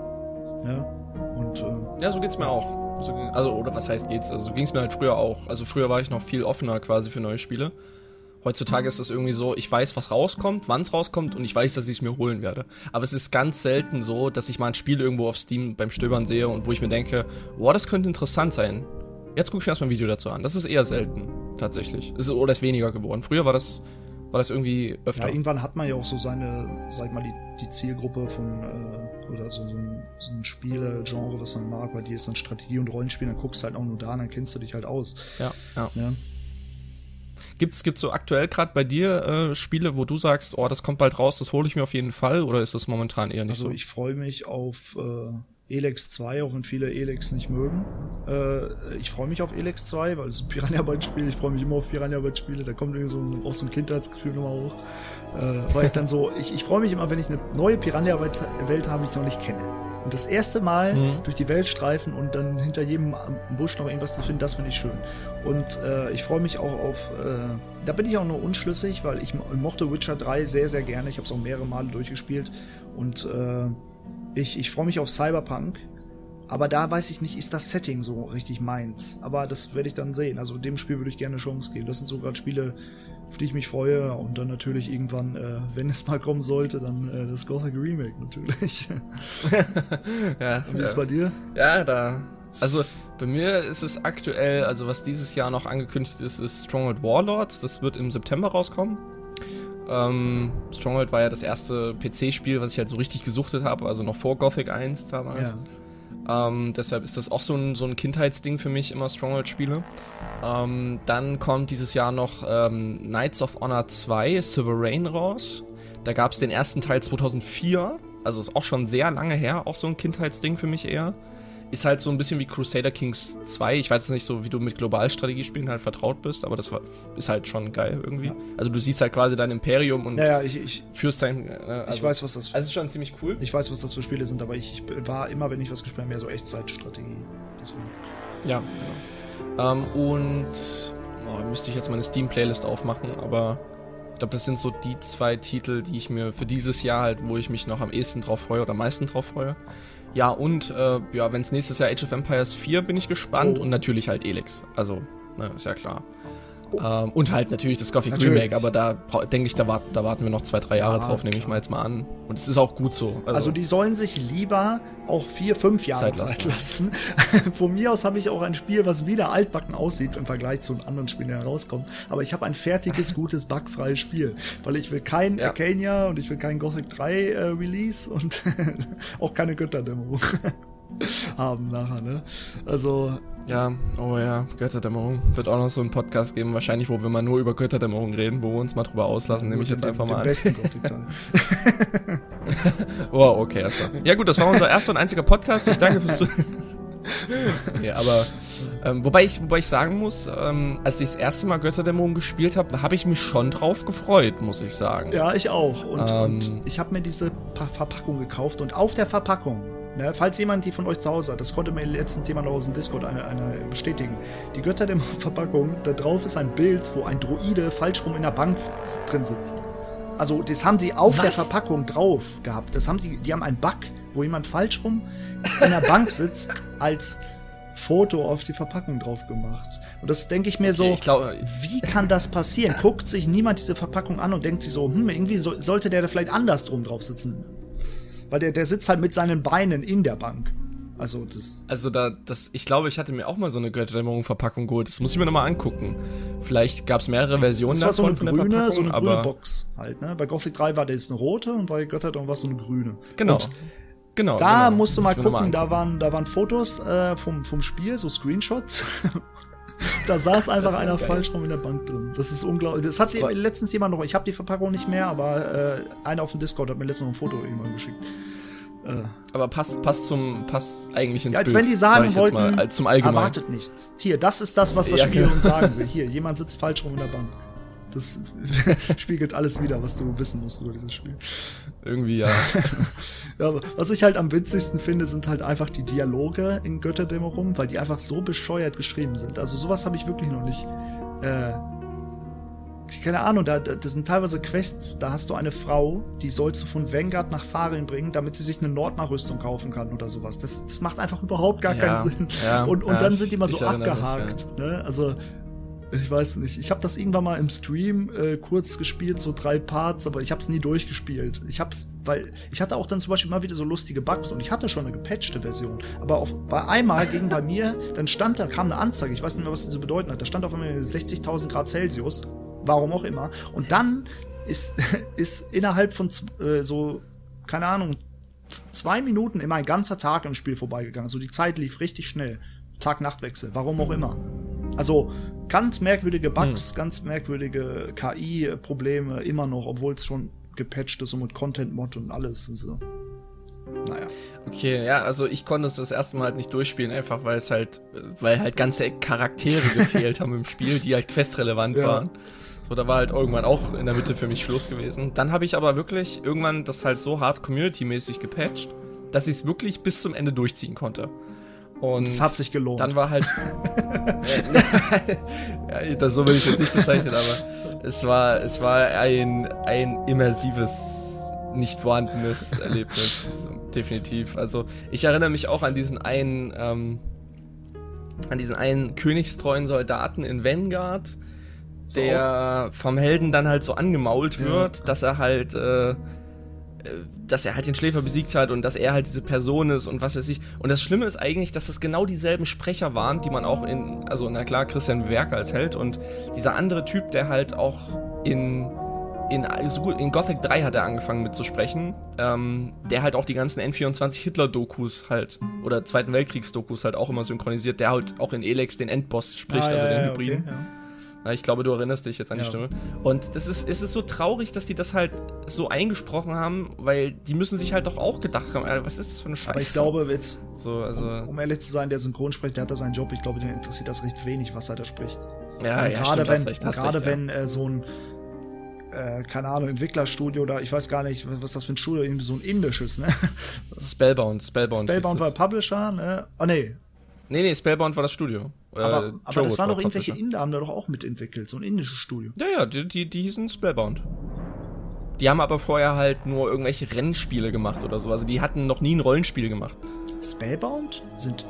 Ne? Und, äh, ja, so geht's mir auch. So, also, oder was heißt geht's? Also so ging's mir halt früher auch. Also früher war ich noch viel offener quasi für neue Spiele. Heutzutage ist es irgendwie so, ich weiß, was rauskommt, wann es rauskommt und ich weiß, dass ich es mir holen werde. Aber es ist ganz selten so, dass ich mal ein Spiel irgendwo auf Steam beim Stöbern sehe und wo ich mir denke, boah, das könnte interessant sein. Jetzt gucke ich mir erstmal ein Video dazu an. Das ist eher selten, tatsächlich. Ist, oder ist weniger geworden. Früher war das, war das irgendwie öfter. Ja, irgendwann hat man ja auch so seine, sag ich mal, die, die Zielgruppe von, äh, oder so, so ein, so ein Spiele-Genre, was man mag, weil die ist dann Strategie und Rollenspiel, dann guckst du halt auch nur da, dann kennst du dich halt aus. Ja, ja. ja. Gibt's, gibt's so aktuell gerade bei dir äh, Spiele, wo du sagst, oh, das kommt bald raus, das hole ich mir auf jeden Fall, oder ist das momentan eher nicht also so? Also ich freue mich auf äh, Elex 2, auch wenn viele Elex nicht mögen. Äh, ich freue mich auf Elex 2, weil es ein Piranha-Byte-Spiel, ich freue mich immer auf Piranha-Byte-Spiele, da kommt irgendwie so ein, auch so ein Kindheitsgefühl nochmal hoch. Äh, weil ich dann so, ich, ich freue mich immer, wenn ich eine neue Piranha-Welt habe, die ich noch nicht kenne. Und das erste Mal mhm. durch die Welt streifen und dann hinter jedem Busch noch irgendwas zu finden, das finde ich schön. Und äh, ich freue mich auch auf, äh, da bin ich auch nur unschlüssig, weil ich mochte Witcher 3 sehr, sehr gerne. Ich habe es auch mehrere Male durchgespielt. Und äh, ich, ich freue mich auf Cyberpunk. Aber da weiß ich nicht, ist das Setting so richtig meins. Aber das werde ich dann sehen. Also dem Spiel würde ich gerne eine Chance geben. Das sind so gerade Spiele, auf die ich mich freue. Und dann natürlich irgendwann, äh, wenn es mal kommen sollte, dann äh, das Gothic Remake natürlich. [LAUGHS] ja, Und wie ist es bei dir? Ja, da. Also bei mir ist es aktuell, also was dieses Jahr noch angekündigt ist, ist Stronghold Warlords. Das wird im September rauskommen. Ähm, Stronghold war ja das erste PC-Spiel, was ich halt so richtig gesuchtet habe, also noch vor Gothic 1 damals. Ja. Ähm, deshalb ist das auch so ein, so ein Kindheitsding für mich, immer Stronghold-Spiele. Ähm, dann kommt dieses Jahr noch ähm, Knights of Honor 2 Sovereign raus. Da gab es den ersten Teil 2004, also ist auch schon sehr lange her, auch so ein Kindheitsding für mich eher ist halt so ein bisschen wie Crusader Kings 2. Ich weiß jetzt nicht so, wie du mit Globalstrategiespielen halt vertraut bist, aber das war, ist halt schon geil irgendwie. Ja. Also du siehst halt quasi dein Imperium und ja, ja, ich, ich, führst dein. Äh, also, ich weiß, was das. Also ist schon ziemlich cool. Ich weiß, was das für Spiele sind, aber ich, ich war immer, wenn ich was gespielt habe, mehr so Echtzeitstrategie. Deswegen. Ja, genau. Ähm, und oh, müsste ich jetzt meine Steam-Playlist aufmachen, aber ich glaube, das sind so die zwei Titel, die ich mir für dieses Jahr halt, wo ich mich noch am ehesten drauf freue oder am meisten drauf freue. Ja, und äh, ja, wenn es nächstes Jahr Age of Empires 4 bin ich gespannt oh. und natürlich halt Elix. Also, ne, ist ja klar. Oh. Ähm, und halt natürlich das Gothic natürlich. Remake, aber da denke ich, da, wart, da, warten wir noch zwei, drei Jahre ja, drauf, nehme ich mal jetzt mal an. Und es ist auch gut so. Also, also die sollen sich lieber auch vier, fünf Jahre Zeit lassen. Zeit lassen. [LAUGHS] Von mir aus habe ich auch ein Spiel, was wieder altbacken aussieht im Vergleich zu anderen Spielen, die herauskommen. Aber ich habe ein fertiges, [LAUGHS] gutes, bugfreies Spiel. Weil ich will kein ja. Arcania und ich will kein Gothic 3 äh, Release und [LAUGHS] auch keine Götterdämmerung haben nachher, ne? Also, ja, oh ja, Götterdämmerung. Wird auch noch so einen Podcast geben, wahrscheinlich, wo wir mal nur über Götterdämmerung reden, wo wir uns mal drüber auslassen, nehme ich jetzt einfach mal an. besten [LAUGHS] Oh, okay, erstmal. Ja gut, das war unser erster und einziger Podcast. Ich danke fürs Zuhören. ja, [LAUGHS] aber ähm, wobei, ich, wobei ich sagen muss, ähm, als ich das erste Mal Götterdämmerung gespielt habe, habe ich mich schon drauf gefreut, muss ich sagen. Ja, ich auch. Und, ähm, und ich habe mir diese Verpackung gekauft und auf der Verpackung Ne, falls jemand die von euch zu Hause hat, das konnte mir letztens jemand aus dem Discord eine, eine bestätigen. Die Götter der [LAUGHS] Verpackung, da drauf ist ein Bild, wo ein Droide falsch rum in der Bank drin sitzt. Also, das haben sie auf Was? der Verpackung drauf gehabt. Das haben die, die haben einen Bug, wo jemand falsch rum in der Bank sitzt, [LAUGHS] als Foto auf die Verpackung drauf gemacht. Und das denke ich mir okay, so, ich glaub, wie kann das passieren? [LAUGHS] Guckt sich niemand diese Verpackung an und denkt sich so, hm, irgendwie so, sollte der da vielleicht anders drum drauf sitzen. Weil der, der sitzt halt mit seinen Beinen in der Bank. Also das. Also da, das, ich glaube, ich hatte mir auch mal so eine Götterdämmerung-Verpackung geholt. Das muss ich mir nochmal angucken. Vielleicht gab es mehrere Versionen das war so eine grüne, so eine grüne Box halt, ne? Bei Gothic 3 war das eine rote und bei Götterdämmerung war es so eine grüne. Genau. Und genau. Da genau. musst du mal gucken, da waren, da waren Fotos äh, vom, vom Spiel, so Screenshots. [LAUGHS] da saß [LAUGHS] einfach einer geil. falsch rum in der Bank drin. Das ist unglaublich. Das hat letztens jemand noch, ich habe die Verpackung nicht mehr, aber äh, einer auf dem Discord hat mir letztens noch ein Foto irgendwann geschickt. Äh. Aber passt, passt zum, passt eigentlich ins ja, als Bild. wenn die sagen wollten, mal, zum Allgemeinen. erwartet nichts. Hier, das ist das, was das ja, Spiel genau. uns sagen will. Hier, [LAUGHS] jemand sitzt falsch rum in der Bank. Das [LAUGHS] spiegelt alles wieder, was du wissen musst über dieses Spiel. Irgendwie ja. [LAUGHS] ja was ich halt am witzigsten finde, sind halt einfach die Dialoge in Götterdämmerung, weil die einfach so bescheuert geschrieben sind. Also sowas habe ich wirklich noch nicht äh, keine Ahnung, da, das sind teilweise Quests, da hast du eine Frau, die sollst du von Vanguard nach Farin bringen, damit sie sich eine Nordmar-Rüstung kaufen kann oder sowas. Das, das macht einfach überhaupt gar ja, keinen Sinn. Ja, und und ja, dann sind die mal so abgehakt. Mich, ne? Also ich weiß nicht. Ich habe das irgendwann mal im Stream äh, kurz gespielt, so drei Parts, aber ich habe es nie durchgespielt. Ich hab's, weil ich hatte auch dann zum Beispiel mal wieder so lustige Bugs und ich hatte schon eine gepatchte Version. Aber auf, bei einmal ging bei mir, dann stand da, kam eine Anzeige, ich weiß nicht mehr, was die zu bedeuten hat. Da stand auf einmal 60.000 Grad Celsius, warum auch immer. Und dann ist, [LAUGHS] ist innerhalb von äh, so, keine Ahnung, zwei Minuten immer ein ganzer Tag im Spiel vorbeigegangen. Also die Zeit lief richtig schnell. Tag-Nacht-Wechsel, warum auch immer. Also ganz merkwürdige Bugs, hm. ganz merkwürdige KI-Probleme immer noch, obwohl es schon gepatcht ist und mit Content-Mod und alles. Also, naja. Okay, ja, also ich konnte es das erste Mal halt nicht durchspielen, einfach weil es halt, weil halt ganze Charaktere gefehlt haben im Spiel, die halt questrelevant ja. waren. So, da war halt irgendwann auch in der Mitte für mich Schluss gewesen. Dann habe ich aber wirklich irgendwann das halt so hart community-mäßig gepatcht, dass ich es wirklich bis zum Ende durchziehen konnte. Und das hat sich gelohnt. Dann war halt. [LAUGHS] [LAUGHS] ja, das so will ich jetzt nicht bezeichnen, aber es war, es war ein, ein immersives, nicht vorhandenes Erlebnis. definitiv. Also ich erinnere mich auch an diesen einen, ähm, an diesen einen königstreuen Soldaten in Vanguard, so. der vom Helden dann halt so angemault wird, ja. dass er halt äh, dass er halt den Schläfer besiegt hat und dass er halt diese Person ist und was weiß ich. Und das Schlimme ist eigentlich, dass das genau dieselben Sprecher waren, die man auch in, also na klar, Christian Werker als Held und dieser andere Typ, der halt auch in, in, in Gothic 3 hat er angefangen mitzusprechen, ähm, der halt auch die ganzen N24 Hitler-Dokus halt oder Zweiten Weltkriegs-Dokus halt auch immer synchronisiert, der halt auch in Elex den Endboss spricht, ah, also ja, den Hybriden. Okay, ja. Ich glaube, du erinnerst dich jetzt an die ja. Stimme. Und das ist, es ist so traurig, dass die das halt so eingesprochen haben, weil die müssen sich halt doch auch gedacht haben, was ist das für eine Scheiße? Aber ich glaube, jetzt, so, also, um, um, ehrlich zu sein, der Synchronsprecher, der hat da seinen Job, ich glaube, den interessiert das recht wenig, was er da spricht. Ja, ja, gerade stimmt, wenn, recht, gerade recht, wenn ja. äh, so ein äh, keine Ahnung, Entwicklerstudio oder ich weiß gar nicht, was das für ein Studio, irgendwie so ein indisches, ne? Spellbound, Spellbound. Spellbound war Publisher, ne? Oh nee. Nee, nee, Spellbound war das Studio. Aber, äh, aber das waren doch irgendwelche Inder, haben da doch auch mitentwickelt, so ein indisches Studio. Ja, ja, die, die, die hießen Spellbound. Die haben aber vorher halt nur irgendwelche Rennspiele gemacht oder so. Also die hatten noch nie ein Rollenspiel gemacht. Spellbound? Sind.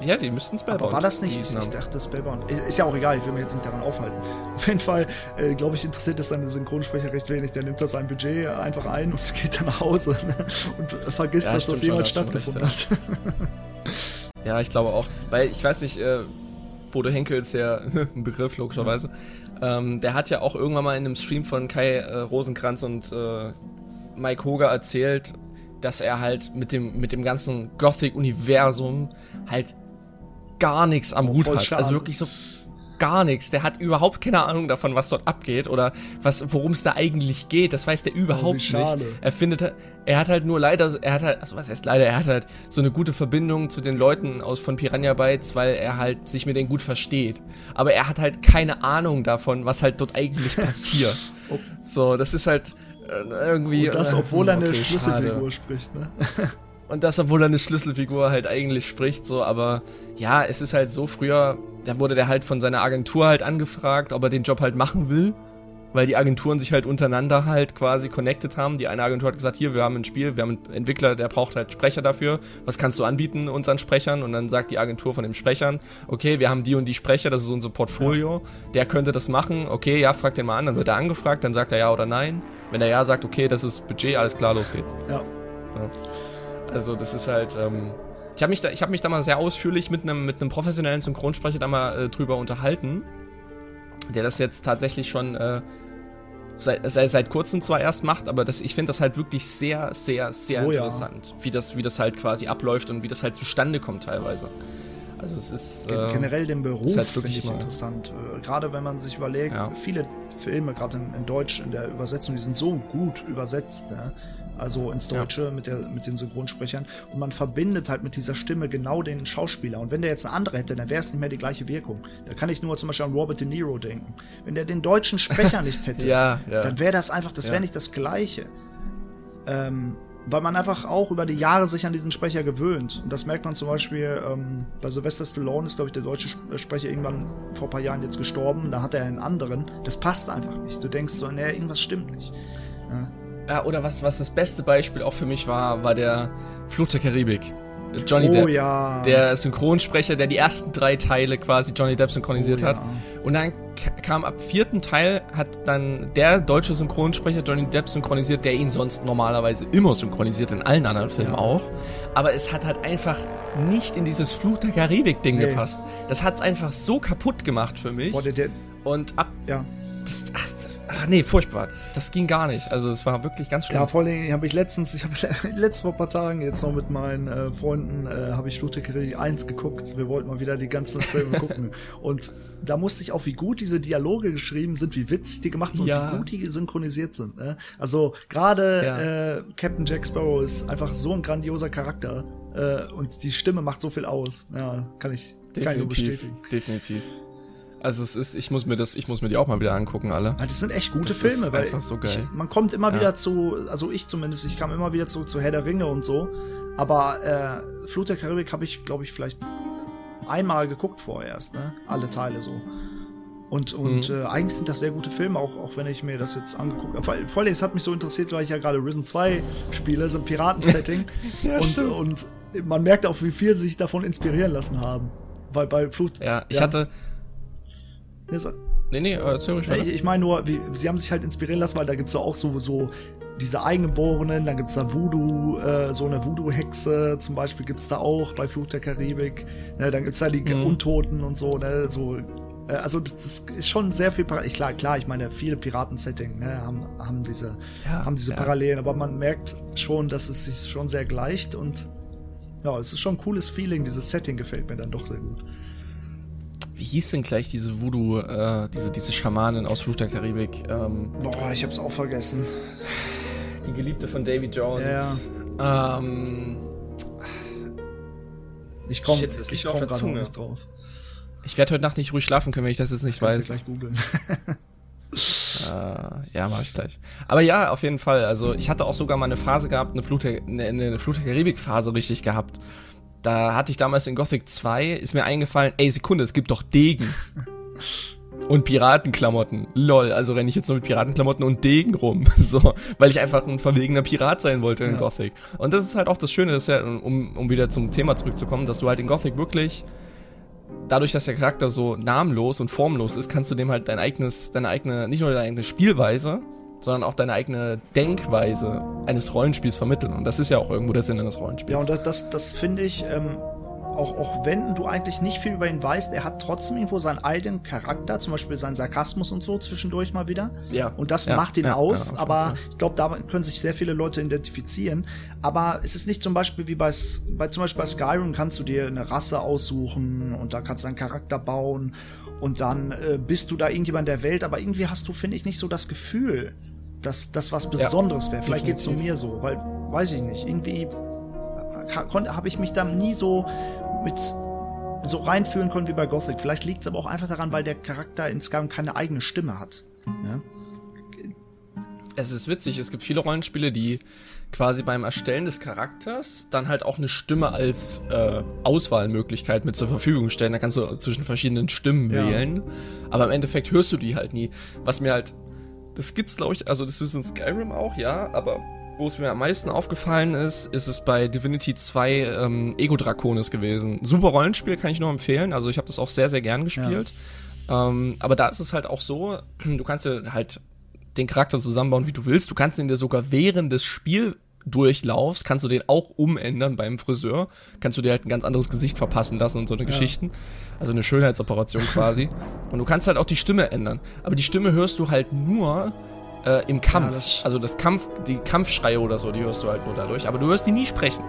Ja, die müssten Spellbound. Aber war das nicht? Ich, ich dachte Spellbound. Ist ja auch egal, ich will mich jetzt nicht daran aufhalten. [LAUGHS] Auf jeden Fall, äh, glaube ich, interessiert das seine Synchronsprecher recht wenig. Der nimmt da sein Budget einfach ein und [LAUGHS] geht dann nach Hause ne? und vergisst, ja, dass das jemals stattgefunden hat. Ja. [LAUGHS] ja, ich glaube auch. Weil ich weiß nicht, äh, Bodo Henkel ist ja [LAUGHS] ein Begriff, logischerweise. Ähm, der hat ja auch irgendwann mal in einem Stream von Kai äh, Rosenkranz und äh, Mike Hoger erzählt, dass er halt mit dem, mit dem ganzen Gothic-Universum halt gar nichts am oh, Hut hat. Schade. Also wirklich so gar nichts. Der hat überhaupt keine Ahnung davon, was dort abgeht oder was, worum es da eigentlich geht. Das weiß der überhaupt oh, nicht. Er findet, er hat halt nur leider, er hat halt, also was heißt leider, er hat halt so eine gute Verbindung zu den Leuten aus von Piranha Bytes, weil er halt sich mit denen gut versteht. Aber er hat halt keine Ahnung davon, was halt dort eigentlich [LAUGHS] passiert. oh. So, das ist halt äh, irgendwie. Und das, obwohl er eine okay, Schlüsselfigur spricht, ne? [LAUGHS] Und das, obwohl er eine Schlüsselfigur halt eigentlich spricht, so, aber ja, es ist halt so, früher, da wurde der halt von seiner Agentur halt angefragt, ob er den Job halt machen will, weil die Agenturen sich halt untereinander halt quasi connected haben. Die eine Agentur hat gesagt, hier, wir haben ein Spiel, wir haben einen Entwickler, der braucht halt Sprecher dafür. Was kannst du anbieten uns an Sprechern? Und dann sagt die Agentur von den Sprechern, okay, wir haben die und die Sprecher, das ist unser Portfolio, der könnte das machen. Okay, ja, frag den mal an, dann wird er angefragt, dann sagt er ja oder nein. Wenn er ja sagt, okay, das ist Budget, alles klar, los geht's. Ja. ja. Also das ist halt. Ähm, ich habe mich, da, hab mich da mal sehr ausführlich mit einem mit professionellen Synchronsprecher da mal äh, drüber unterhalten, der das jetzt tatsächlich schon äh, seit, seit, seit kurzem zwar erst macht, aber das, ich finde das halt wirklich sehr, sehr, sehr oh, interessant, ja. wie, das, wie das halt quasi abläuft und wie das halt zustande kommt teilweise. Also es ist äh, generell den Beruf halt finde ich mal. interessant. Äh, gerade wenn man sich überlegt, ja. viele Filme, gerade in, in, Deutsch in der Übersetzung, die sind so gut übersetzt. Ja? Also ins Deutsche ja. mit, der, mit den Synchronsprechern. Und man verbindet halt mit dieser Stimme genau den Schauspieler. Und wenn der jetzt eine andere hätte, dann wäre es nicht mehr die gleiche Wirkung. Da kann ich nur zum Beispiel an Robert De Niro denken. Wenn der den deutschen Sprecher [LAUGHS] nicht hätte, ja, ja. dann wäre das einfach, das wäre nicht das Gleiche. Ähm, weil man einfach auch über die Jahre sich an diesen Sprecher gewöhnt. Und das merkt man zum Beispiel ähm, bei Sylvester Stallone ist, glaube ich, der deutsche äh, Sprecher irgendwann vor ein paar Jahren jetzt gestorben. Da hat er einen anderen. Das passt einfach nicht. Du denkst so, nee, irgendwas stimmt nicht. Ja oder was, was das beste Beispiel auch für mich war, war der Fluch der Karibik. Johnny oh, Depp. Ja. Der Synchronsprecher, der die ersten drei Teile quasi Johnny Depp synchronisiert oh, hat. Ja. Und dann kam ab vierten Teil, hat dann der deutsche Synchronsprecher Johnny Depp synchronisiert, der ihn sonst normalerweise immer synchronisiert, in allen anderen Filmen ja. auch. Aber es hat halt einfach nicht in dieses Fluch der Karibik-Ding nee. gepasst. Das hat es einfach so kaputt gemacht für mich. Boah, der, der, und ab. Ja. Das, ach, Ach nee, furchtbar. Das ging gar nicht. Also es war wirklich ganz schlimm. Ja, vor allem habe ich letztens, ich habe [LAUGHS] letztes vor ein paar Tagen jetzt noch mit meinen äh, Freunden, äh, habe ich Fluchtekrie 1 geguckt. Wir wollten mal wieder die ganzen [LAUGHS] Filme gucken. Und da musste ich auch, wie gut diese Dialoge geschrieben sind, wie witzig die gemacht sind ja. und wie gut die synchronisiert sind. Ne? Also gerade ja. äh, Captain Jack Sparrow ist einfach so ein grandioser Charakter. Äh, und die Stimme macht so viel aus. Ja, kann ich, definitiv, kann ich nur bestätigen. Definitiv. Also es ist, ich muss mir das, ich muss mir die auch mal wieder angucken, alle. Ja, das sind echt gute das Filme, weil so ich, man kommt immer ja. wieder zu, also ich zumindest, ich kam immer wieder zu, zu Herr der Ringe und so. Aber äh, Flut der Karibik habe ich, glaube ich, vielleicht einmal geguckt vorerst, ne? Alle Teile so. Und, und mhm. äh, eigentlich sind das sehr gute Filme, auch, auch wenn ich mir das jetzt angeguckt habe. Vor, vor allem, es hat mich so interessiert, weil ich ja gerade Risen 2 spiele, so ein Piraten-Setting. [LAUGHS] ja, und, und man merkt auch, wie viel sie sich davon inspirieren lassen haben. Weil bei Flut. Ja, ich ja. hatte, Nee, nee, erzähl ruhig Ich, ich meine nur, wie, sie haben sich halt inspirieren lassen, weil da gibt's ja auch so, so diese Eingeborenen, dann gibt's da Voodoo, äh, so eine Voodoo-Hexe zum Beispiel gibt's da auch bei Flut der Karibik. Ne, dann gibt's da die mhm. Untoten und so, ne, so äh, also das ist schon sehr viel Parallel. Klar, klar, ich meine, viele Piraten-Setting ne, haben, haben diese, ja, haben diese ja. Parallelen, aber man merkt schon, dass es sich schon sehr gleicht und ja, es ist schon ein cooles Feeling. Dieses Setting gefällt mir dann doch sehr gut wie hieß denn gleich diese Voodoo, äh, diese, diese Schamanin aus Fluch der Karibik? Ähm, Boah, ich hab's auch vergessen. Die Geliebte von Davy Jones. Ja. Ähm, ich komme ich komm gerade nicht drauf. Ich werde heute Nacht nicht ruhig schlafen können, wenn ich das jetzt nicht Kannst weiß. Gleich googeln. [LAUGHS] äh, ja, mach ich gleich. Aber ja, auf jeden Fall. Also ich hatte auch sogar mal eine Phase gehabt, eine Flut der, eine, eine Flut der Karibik-Phase richtig gehabt. Da hatte ich damals in Gothic 2, ist mir eingefallen, ey, Sekunde, es gibt doch Degen. [LAUGHS] und Piratenklamotten. Lol, also renne ich jetzt nur mit Piratenklamotten und Degen rum. [LAUGHS] So, weil ich einfach ein verwegener Pirat sein wollte in ja. Gothic. Und das ist halt auch das Schöne, dass ja, um, um wieder zum Thema zurückzukommen, dass du halt in Gothic wirklich, dadurch, dass der Charakter so namenlos und formlos ist, kannst du dem halt dein eigenes, deine eigene, nicht nur deine eigene Spielweise, sondern auch deine eigene Denkweise eines Rollenspiels vermitteln. Und das ist ja auch irgendwo der Sinn eines Rollenspiels. Ja, und das, das, das finde ich, ähm, auch, auch wenn du eigentlich nicht viel über ihn weißt, er hat trotzdem irgendwo seinen eigenen Charakter, zum Beispiel seinen Sarkasmus und so zwischendurch mal wieder. Ja. Und das ja, macht ihn ja, aus, ja, aber ich glaube, da können sich sehr viele Leute identifizieren. Aber es ist nicht zum Beispiel wie bei, bei zum Beispiel bei Skyrim kannst du dir eine Rasse aussuchen und da kannst du einen Charakter bauen und dann äh, bist du da irgendjemand der Welt, aber irgendwie hast du, finde ich, nicht so das Gefühl, dass das was Besonderes ja, wäre. Vielleicht geht's nur mir so, weil, weiß ich nicht, irgendwie habe ich mich da nie so mit so reinfühlen können wie bei Gothic. Vielleicht liegt es aber auch einfach daran, weil der Charakter in Skyrim keine eigene Stimme hat. Ja? Es ist witzig, es gibt viele Rollenspiele, die quasi beim Erstellen des Charakters dann halt auch eine Stimme als äh, Auswahlmöglichkeit mit zur Verfügung stellen. Da kannst du zwischen verschiedenen Stimmen ja. wählen. Aber im Endeffekt hörst du die halt nie. Was mir halt das gibt's, glaube ich, also das ist in Skyrim auch, ja, aber wo es mir am meisten aufgefallen ist, ist es bei Divinity 2 ähm, Ego Draconis gewesen. Super Rollenspiel, kann ich nur empfehlen. Also ich habe das auch sehr, sehr gern gespielt. Ja. Ähm, aber da ist es halt auch so, du kannst dir halt den Charakter zusammenbauen, wie du willst. Du kannst ihn dir sogar während des Spieldurchlaufs, kannst du den auch umändern beim Friseur. Kannst du dir halt ein ganz anderes Gesicht verpassen lassen und so eine ja. Geschichten. Also eine Schönheitsoperation quasi. [LAUGHS] Und du kannst halt auch die Stimme ändern. Aber die Stimme hörst du halt nur äh, im Kampf. Ja, das also das Kampf, die Kampfschreie oder so, die hörst du halt nur dadurch. Aber du hörst die nie sprechen.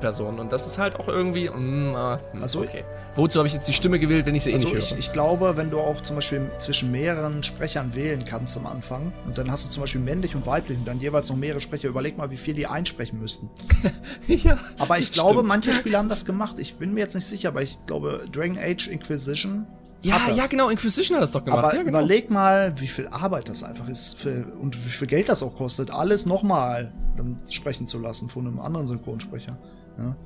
Person. Und das ist halt auch irgendwie. Mm, ah, hm, also, okay. Wozu habe ich jetzt die Stimme gewählt, wenn ich sie eh also nicht höre? Ich, ich glaube, wenn du auch zum Beispiel zwischen mehreren Sprechern wählen kannst am Anfang und dann hast du zum Beispiel männlich und weiblich und dann jeweils noch mehrere Sprecher, überleg mal, wie viel die einsprechen müssten. [LAUGHS] ja. Aber ich glaube, stimmt. manche Spieler haben das gemacht. Ich bin mir jetzt nicht sicher, aber ich glaube, Dragon Age Inquisition ja, ja, genau, Inquisition hat das doch gemacht. Aber genau. überleg mal, wie viel Arbeit das einfach ist für, und wie viel Geld das auch kostet. Alles nochmal dann sprechen zu lassen von einem anderen Synchronsprecher. Ja.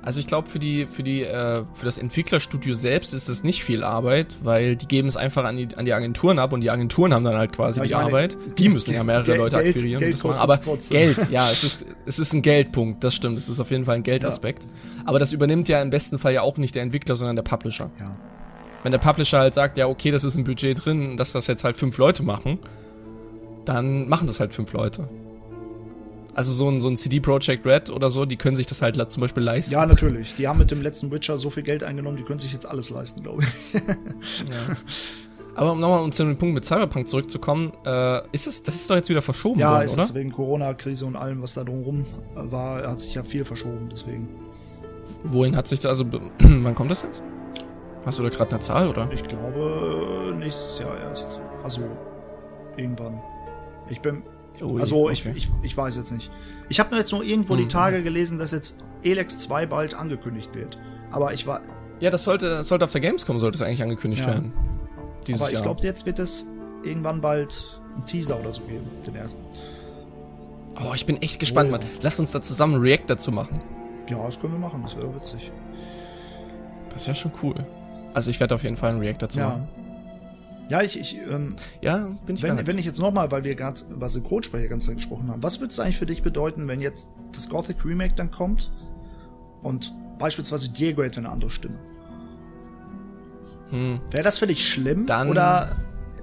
Also ich glaube, für die, für die, äh, für das Entwicklerstudio selbst ist es nicht viel Arbeit, weil die geben es einfach an die, an die Agenturen ab und die Agenturen haben dann halt quasi ja, die meine, Arbeit. Die müssen ja mehrere Geld, Leute akquirieren. Geld, Geld aber trotzdem. Geld, ja, [LAUGHS] es ist, es ist ein Geldpunkt, das stimmt. Es ist auf jeden Fall ein Geldaspekt. Ja. Aber das übernimmt ja im besten Fall ja auch nicht der Entwickler, sondern der Publisher. Ja. Wenn der Publisher halt sagt, ja, okay, das ist ein Budget drin, dass das jetzt halt fünf Leute machen, dann machen das halt fünf Leute. Also so ein, so ein CD Projekt Red oder so, die können sich das halt zum Beispiel leisten. Ja, natürlich. Die haben mit dem letzten Witcher so viel Geld eingenommen, die können sich jetzt alles leisten, glaube ich. [LAUGHS] ja. Aber um nochmal um zu dem Punkt mit Cyberpunk zurückzukommen, äh, ist es, das ist doch jetzt wieder verschoben ja, worden, ist oder? Ja, wegen Corona-Krise und allem, was da drumherum war, hat sich ja viel verschoben, deswegen. Wohin hat sich das, also, [CLEARS THROAT] wann kommt das jetzt? Hast du da gerade eine Zahl, oder? Ich glaube, nächstes Jahr erst. Also, irgendwann. Ich bin, Ui, also okay. ich, ich, ich weiß jetzt nicht. Ich habe nur jetzt nur irgendwo mhm. die Tage gelesen, dass jetzt Elex 2 bald angekündigt wird. Aber ich war. Ja, das sollte, sollte auf der Gamescom sollte es eigentlich angekündigt ja. werden. Dieses Aber ich glaube, jetzt wird es irgendwann bald einen Teaser oder so geben, den ersten. Oh, ich bin echt gespannt, oh. Mann. Lass uns da zusammen einen React dazu machen. Ja, das können wir machen, das wäre witzig. Das wäre schon cool. Also ich werde auf jeden Fall einen React dazu ja. machen. Ja, ich, ich ähm, ja, bin ich wenn, wenn ich jetzt nochmal, weil wir gerade über Synchronsprecher ganz gesprochen haben, was würde es eigentlich für dich bedeuten, wenn jetzt das Gothic Remake dann kommt und beispielsweise Diego hätte eine andere Stimme? Hm. Wäre das für dich schlimm? Dann, oder?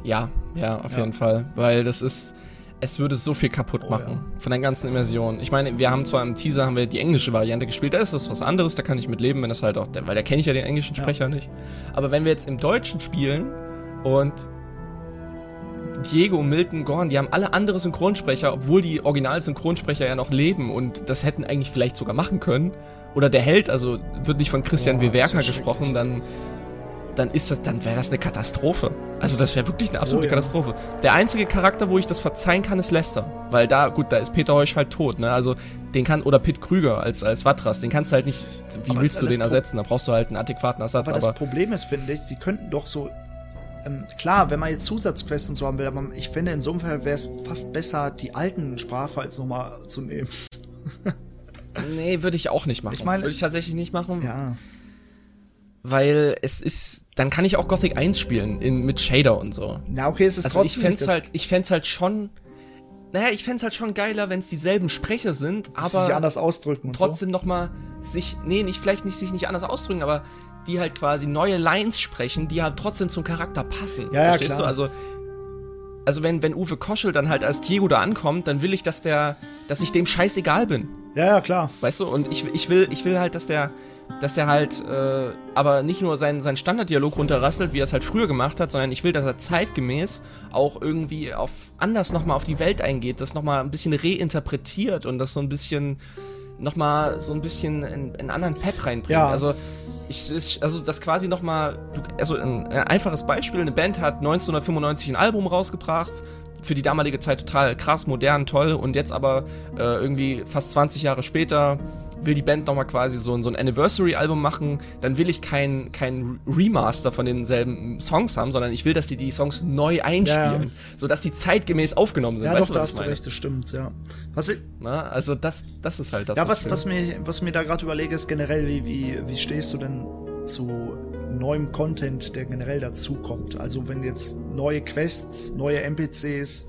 Ja, ja, auf ja. jeden Fall, weil das ist, es würde so viel kaputt oh, machen ja. von der ganzen Immersion. Ich meine, wir haben zwar im Teaser haben wir die englische Variante gespielt, da ist das was anderes, da kann ich mit leben, wenn das halt auch, weil da kenne ich ja den englischen Sprecher ja. nicht. Aber wenn wir jetzt im Deutschen spielen und Diego, Milton, Gorn, die haben alle andere Synchronsprecher, obwohl die Original-Synchronsprecher ja noch leben und das hätten eigentlich vielleicht sogar machen können. Oder der Held, also wird nicht von Christian Boah, Wewerker gesprochen, dann, dann ist das, dann wäre das eine Katastrophe. Also das wäre wirklich eine absolute oh, ja. Katastrophe. Der einzige Charakter, wo ich das verzeihen kann, ist Lester. Weil da, gut, da ist Peter Heusch halt tot, ne? Also den kann, oder Pitt Krüger als, als Watras, den kannst du halt nicht, wie aber willst du den ersetzen? Da brauchst du halt einen adäquaten Ersatz. Aber, aber das Problem ist, finde ich, sie könnten doch so ähm, klar, wenn man jetzt Zusatzquests und so haben will, aber ich finde, in so einem Fall wäre es fast besser, die alten Sprachfiles nochmal zu nehmen. [LAUGHS] nee, würde ich auch nicht machen. Ich meine, würde ich tatsächlich nicht machen. Ja. Weil es ist, dann kann ich auch Gothic 1 spielen, in, mit Shader und so. Na, okay, es ist also trotzdem. Ich fände halt, ich fänd's halt schon, naja, ich fände halt schon geiler, wenn es dieselben Sprecher sind, aber. Sich anders ausdrücken. Trotzdem so. nochmal sich, nee, nicht, vielleicht nicht sich nicht anders ausdrücken, aber die halt quasi neue Lines sprechen, die halt trotzdem zum Charakter passen. Ja, ja Verstehst klar. du? Also, also wenn, wenn Uwe Koschel dann halt als Diego da ankommt, dann will ich, dass der, dass ich dem scheißegal bin. Ja, ja, klar. Weißt du, und ich, ich will, ich will halt, dass der, dass der halt, äh, aber nicht nur seinen, seinen Standarddialog runterrasselt, wie er es halt früher gemacht hat, sondern ich will, dass er zeitgemäß auch irgendwie auf anders nochmal auf die Welt eingeht, das nochmal ein bisschen reinterpretiert und das so ein bisschen, nochmal so ein bisschen in, in anderen Pep reinbringt. Ja. Also ich, also das quasi nochmal, also ein, ein einfaches Beispiel, eine Band hat 1995 ein Album rausgebracht, für die damalige Zeit total krass, modern, toll und jetzt aber äh, irgendwie fast 20 Jahre später will die Band nochmal quasi so, so ein Anniversary-Album machen, dann will ich kein, kein Remaster von denselben Songs haben, sondern ich will, dass die die Songs neu einspielen, ja. sodass die zeitgemäß aufgenommen sind. Ja, weißt doch, du, da hast du recht, das stimmt, ja. Was ich, Na, also das, das ist halt das. Ja, was, was, mir, was mir da gerade überlege, ist generell, wie, wie, wie stehst du denn zu neuem Content, der generell dazukommt? Also wenn jetzt neue Quests, neue NPCs,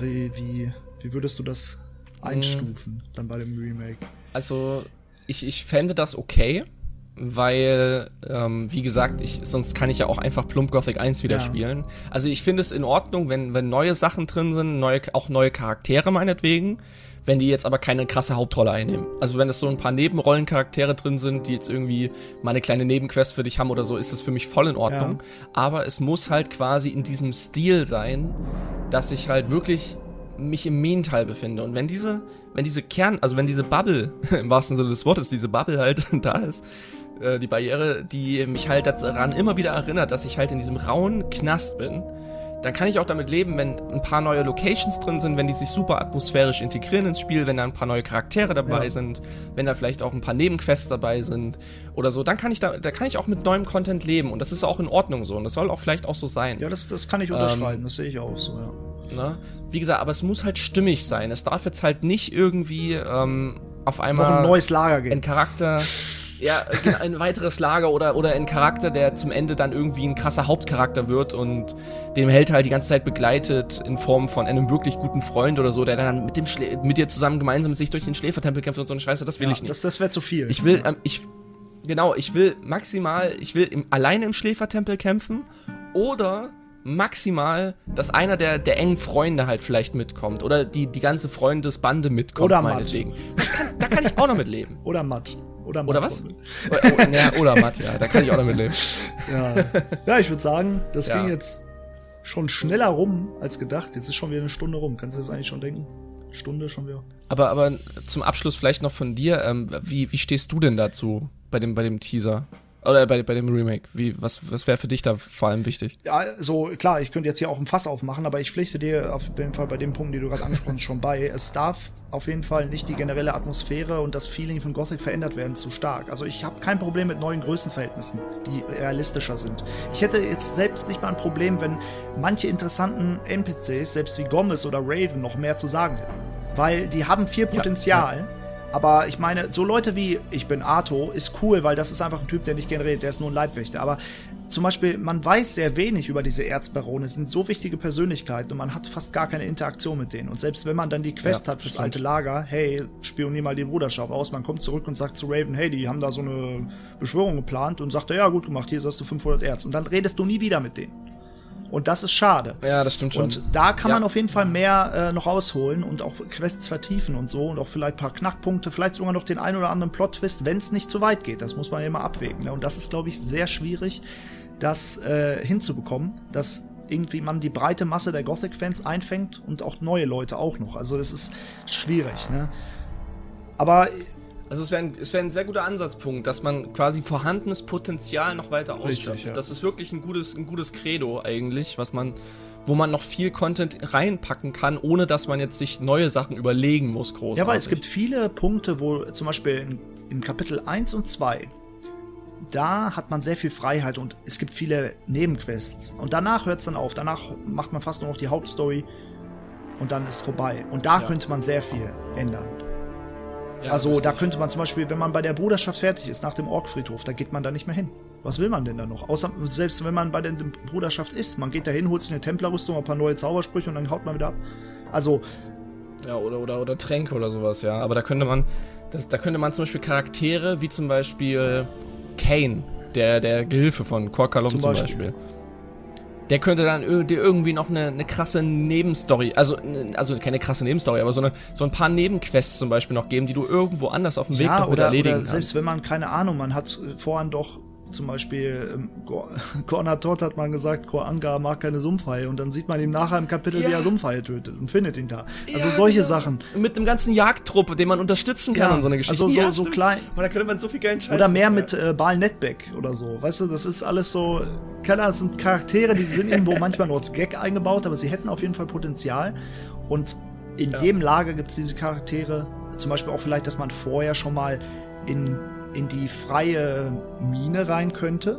wie, wie, wie würdest du das einstufen mhm. dann bei dem Remake? Also, ich, ich fände das okay, weil, ähm, wie gesagt, ich, sonst kann ich ja auch einfach Plump Gothic 1 wieder ja. spielen. Also ich finde es in Ordnung, wenn, wenn neue Sachen drin sind, neue, auch neue Charaktere meinetwegen, wenn die jetzt aber keine krasse Hauptrolle einnehmen. Also wenn es so ein paar Nebenrollencharaktere drin sind, die jetzt irgendwie mal eine kleine Nebenquest für dich haben oder so, ist das für mich voll in Ordnung. Ja. Aber es muss halt quasi in diesem Stil sein, dass ich halt wirklich mich im Main-Teil befinde. Und wenn diese, wenn diese Kern, also wenn diese Bubble, [LAUGHS] im wahrsten Sinne des Wortes, diese Bubble halt [LAUGHS] da ist, äh, die Barriere, die mich halt daran immer wieder erinnert, dass ich halt in diesem rauen Knast bin, dann kann ich auch damit leben, wenn ein paar neue Locations drin sind, wenn die sich super atmosphärisch integrieren ins Spiel, wenn da ein paar neue Charaktere dabei ja. sind, wenn da vielleicht auch ein paar Nebenquests dabei sind oder so, dann kann ich da, da kann ich auch mit neuem Content leben und das ist auch in Ordnung so und das soll auch vielleicht auch so sein. Ja, das, das kann ich unterschreiben, ähm, das sehe ich auch so, ja. Ne? Wie gesagt, aber es muss halt stimmig sein. Es darf jetzt halt nicht irgendwie ähm, auf einmal Noch ein neues Lager geben. ein Charakter, ja, genau, ein weiteres Lager oder, oder ein Charakter, der zum Ende dann irgendwie ein krasser Hauptcharakter wird und dem Held halt die ganze Zeit begleitet in Form von einem wirklich guten Freund oder so, der dann mit, dem Schlä mit dir zusammen gemeinsam sich durch den Schläfertempel kämpft und so eine Scheiße, das will Ja, ich nicht. das das wäre zu viel. Ich will, ähm, ich, genau, ich will maximal, ich will im, alleine im Schläfertempel kämpfen oder maximal, dass einer der, der engen Freunde halt vielleicht mitkommt oder die, die ganze Freundesbande mitkommt, Oder Matt. meinetwegen. Kann, da kann ich auch noch mit leben. [LAUGHS] Oder matt. Oder, Oder matt. was? Oder, oh, ja, oder Matt, ja, da kann ich auch noch mit leben. [LAUGHS] Ja, ja ich würde sagen, das Ja. ging jetzt schon schneller rum als gedacht. Jetzt ist schon wieder eine Stunde rum. Kannst du das eigentlich schon denken? Stunde schon wieder. Aber, aber zum Abschluss vielleicht noch von dir, ähm, wie, wie stehst du denn dazu bei dem, bei dem Teaser? Oder bei, bei dem Remake? Wie, was, was wäre für dich da vor allem wichtig? Ja, so klar, ich könnte jetzt hier auch ein Fass aufmachen, aber ich pflichte dir auf jeden Fall bei dem Punkt, den du gerade angesprochen hast, schon bei. Es darf auf jeden Fall nicht die generelle Atmosphäre und das Feeling von Gothic verändert werden zu stark. Also ich habe kein Problem mit neuen Größenverhältnissen, die realistischer sind. Ich hätte jetzt selbst nicht mal ein Problem, wenn manche interessanten NPCs, selbst wie Gomez oder Raven, noch mehr zu sagen hätten. Weil die haben viel Potenzial. Aber ich meine, so Leute wie ich bin Arto ist cool, weil das ist einfach ein Typ, der nicht generiert, der ist nur ein Leibwächter. Aber zum Beispiel, man weiß sehr wenig über diese Erzbarone, es sind so wichtige Persönlichkeiten und man hat fast gar keine Interaktion mit denen. Und selbst wenn man dann die Quest Ja, hat fürs stimmt. alte Lager, hey, spionier mal die Bruderschaft aus, man kommt zurück und sagt zu Raven, hey, die haben da so eine Beschwörung geplant und sagt, ja, gut gemacht, hier hast du 500 Erz. Und dann redest du nie wieder mit denen. Und das ist schade. Ja, das stimmt schon. Und da kann Ja. man auf jeden Fall mehr äh, noch rausholen und auch Quests vertiefen und so und auch vielleicht ein paar Knackpunkte, vielleicht sogar noch den ein oder anderen Plot-Twist, wenn es nicht zu weit geht. Das muss man ja immer abwägen. Ne? Und das ist, glaube ich, sehr schwierig, das äh, hinzubekommen, dass irgendwie man die breite Masse der Gothic-Fans einfängt und auch neue Leute auch noch. Also das ist schwierig. Ne? Aber Also es wäre ein, es wär ein sehr guter Ansatzpunkt, dass man quasi vorhandenes Potenzial noch weiter Richtig, ausschöpft. ja. Das ist wirklich ein gutes, ein gutes Credo eigentlich, was man, wo man noch viel Content reinpacken kann, ohne dass man jetzt sich neue Sachen überlegen muss, großartig. Ja, weil es gibt viele Punkte, wo zum Beispiel in, in Kapitel 1 und 2, da hat man sehr viel Freiheit und es gibt viele Nebenquests. Und danach hört es dann auf. Danach macht man fast nur noch die Hauptstory und dann ist vorbei. Und da Ja. könnte man sehr viel ändern. Ja, also da könnte man zum Beispiel, wenn man bei der Bruderschaft fertig ist, nach dem Orkfriedhof, da geht man da nicht mehr hin. Was will man denn da noch? Außer, selbst wenn man bei der Bruderschaft ist, man geht da hin, holt sich eine Templerrüstung, ein paar neue Zaubersprüche und dann haut man wieder ab. Also, Ja, oder, oder, oder Tränke oder sowas, ja. Aber da könnte man, das, da könnte man zum Beispiel Charaktere wie zum Beispiel Kane, der, der Gehilfe von Korkalom Zum zum, Beispiel. Der könnte dann ir- dir irgendwie noch eine, eine krasse Nebenstory, also, also keine krasse Nebenstory, aber so, eine, so ein paar Nebenquests zum Beispiel noch geben, die du irgendwo anders auf dem Weg ja, noch oder, erledigen oder kannst. selbst wenn man, keine Ahnung, man hat vorhin doch zum Beispiel, ähm, Gor- [LAUGHS] Gornatot hat man gesagt, Koranga mag keine Sumpfhaie und dann sieht man ihm nachher im Kapitel, wie Ja. er Sumpfhaie tötet und findet ihn da. Also Ja, solche genau. Sachen. Mit einem ganzen Jagdtruppe, den man unterstützen kann Ja, und so eine Geschichte. also so- so klein- Und da könnte man so viel geilen Scheiß Oder mehr mit äh, Bal Netbeck oder so. Weißt du, das ist alles so. Keine Ahnung, das sind Charaktere, die sind irgendwo [LAUGHS] manchmal nur als Gag eingebaut, aber sie hätten auf jeden Fall Potenzial. Und in jedem Lager gibt es diese Charaktere. Zum Beispiel auch vielleicht, dass man vorher schon mal in, in die freie Mine rein könnte.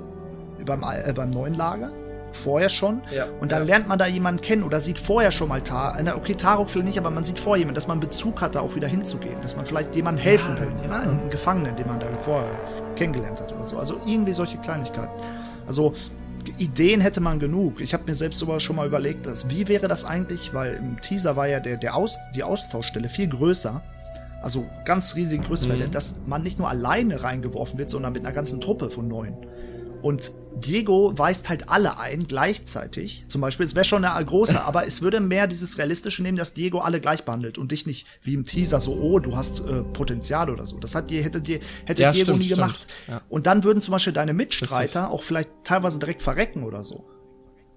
Beim, äh, beim neuen Lager. Vorher schon. Ja, Und dann ja. lernt man da jemanden kennen oder sieht vorher schon mal Tar. na, Okay, Tarok vielleicht nicht, aber man sieht vorher jemanden, dass man Bezug hat, da auch wieder hinzugehen. Dass man vielleicht jemandem helfen Ja, will. ja. Einen Gefangenen, den man da vorher kennengelernt hat oder so. Also irgendwie solche Kleinigkeiten. Also Ideen hätte man genug. Ich habe mir selbst sogar schon mal überlegt, dass, wie wäre das eigentlich, weil im Teaser war ja der, der Aus, die Austauschstelle viel größer. Also ganz riesige Größenwelle, Mhm. dass man nicht nur alleine reingeworfen wird, sondern mit einer ganzen Truppe von neun. Und Diego weist halt alle ein, gleichzeitig. Zum Beispiel, es wäre schon eine große, aber es würde mehr dieses Realistische nehmen, dass Diego alle gleich behandelt und dich nicht wie im Teaser so, oh, du hast äh, Potenzial oder so. Das hat hätte, hätte Ja, Diego stimmt, nie gemacht. Ja. Und dann würden zum Beispiel deine Mitstreiter auch vielleicht teilweise direkt verrecken oder so.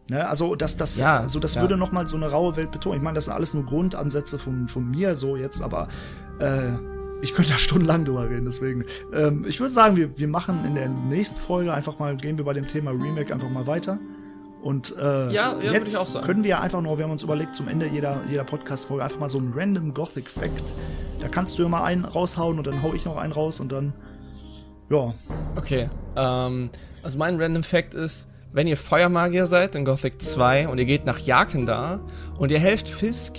Ne? Also das, das, Ja, also das ja. würde noch mal so eine raue Welt betonen. Ich meine, das sind alles nur Grundansätze von, von mir so jetzt, aber äh, ich könnte da stundenlang drüber reden, deswegen. Ähm, ich würde sagen, wir, wir machen in der nächsten Folge einfach mal, gehen wir bei dem Thema Remake einfach mal weiter. Und äh, Ja, ja, jetzt können wir einfach nur, wir haben uns überlegt, zum Ende jeder, jeder Podcast-Folge einfach mal so einen random Gothic Fact. Da kannst du immer einen raushauen und dann hau ich noch einen raus und dann, ja, Okay. Ähm, also mein Random Fact ist, wenn ihr Feuermagier seid in Gothic 2 und ihr geht nach Jakendar und ihr helft Fisk.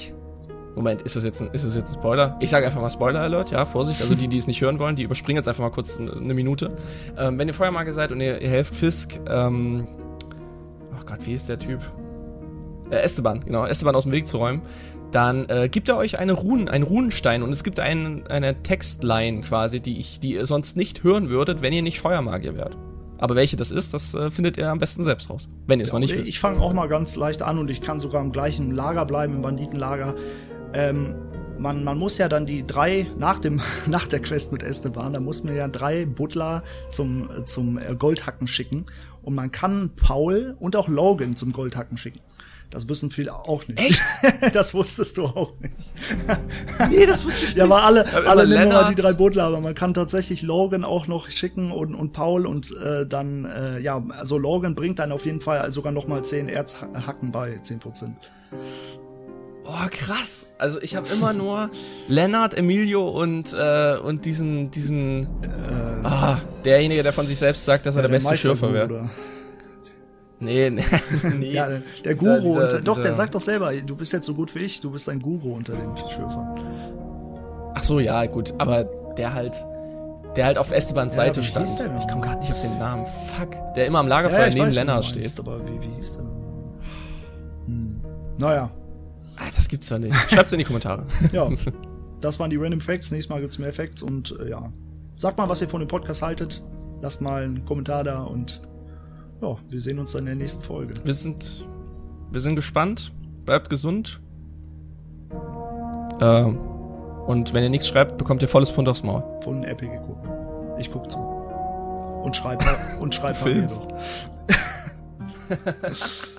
Moment, ist das jetzt ein, ist das jetzt ein Spoiler? Ich sage einfach mal Spoiler Alert, ja, Vorsicht. Also die, die es nicht hören wollen, die überspringen jetzt einfach mal kurz eine Minute. Ähm, wenn ihr Feuermagier seid und ihr, ihr helft Fisk, ähm, oh Gott, wie ist der Typ? Äh, Esteban, genau, Esteban aus dem Weg zu räumen, dann äh, gibt er euch eine Runen, einen Runenstein und es gibt einen, eine Textline quasi, die, ich, die ihr sonst nicht hören würdet, wenn ihr nicht Feuermagier wärt. Aber welche das ist, das äh, findet ihr am besten selbst raus. Wenn ihr es Ja, noch nicht ich wisst. ich fange auch mal ganz leicht an und ich kann sogar im gleichen Lager bleiben, im Banditenlager. Ähm, man, man muss ja dann die drei, nach, dem, [LAUGHS] nach der Quest mit Esteban, da muss man ja drei Butler zum, zum äh, Goldhacken schicken. Und man kann Paul und auch Logan zum Goldhacken schicken. Das wissen viele auch nicht. Echt? [LAUGHS] das wusstest du auch nicht. Nee, das wusste ich Ja, aber alle, Aber alle immer Lennart. die drei Butler, aber man kann tatsächlich Logan auch noch schicken und, und Paul und äh, dann, äh, ja, also Logan bringt dann auf jeden Fall sogar noch mal 10 Erzhacken bei, 10%. Oh, krass. Also ich habe immer nur Lennart, Emilio und, äh, und diesen, diesen, ah, derjenige, der von sich selbst sagt, dass er der, beste Schürfer wäre. Nee, nee, [LAUGHS] nee. Ja, der, der Dieser- Guru. dieser- unter, doch, der dieser- sagt doch selber, du bist jetzt so gut wie ich, du bist ein Guru unter den Schürfern. Ach so, ja, gut, aber der halt, der halt auf Estebans Ja, Seite stand. hieß der denn? Ich komme gerade nicht auf den Namen. Fuck. Der immer am Lagerfeuer ich neben weiß, Lennart meinst, steht. Aber wie, wie hieß der? Hm. Naja, Ah, das gibt's doch nicht. Schreibt's in die Kommentare. [LAUGHS] Ja. das waren die Random Facts. Nächstes Mal gibt's mehr Facts und äh, ja. Sagt mal, was ihr von dem Podcast haltet. Lasst mal einen Kommentar da und ja, wir sehen uns dann in der nächsten Folge. Wir sind, wir sind gespannt. Bleibt gesund. Äh, und wenn ihr nichts schreibt, bekommt ihr volles Pfund aufs Maul. Von Epic gucken. Ich guck zu. Und schreib und schreib Filmst. doch. [LAUGHS]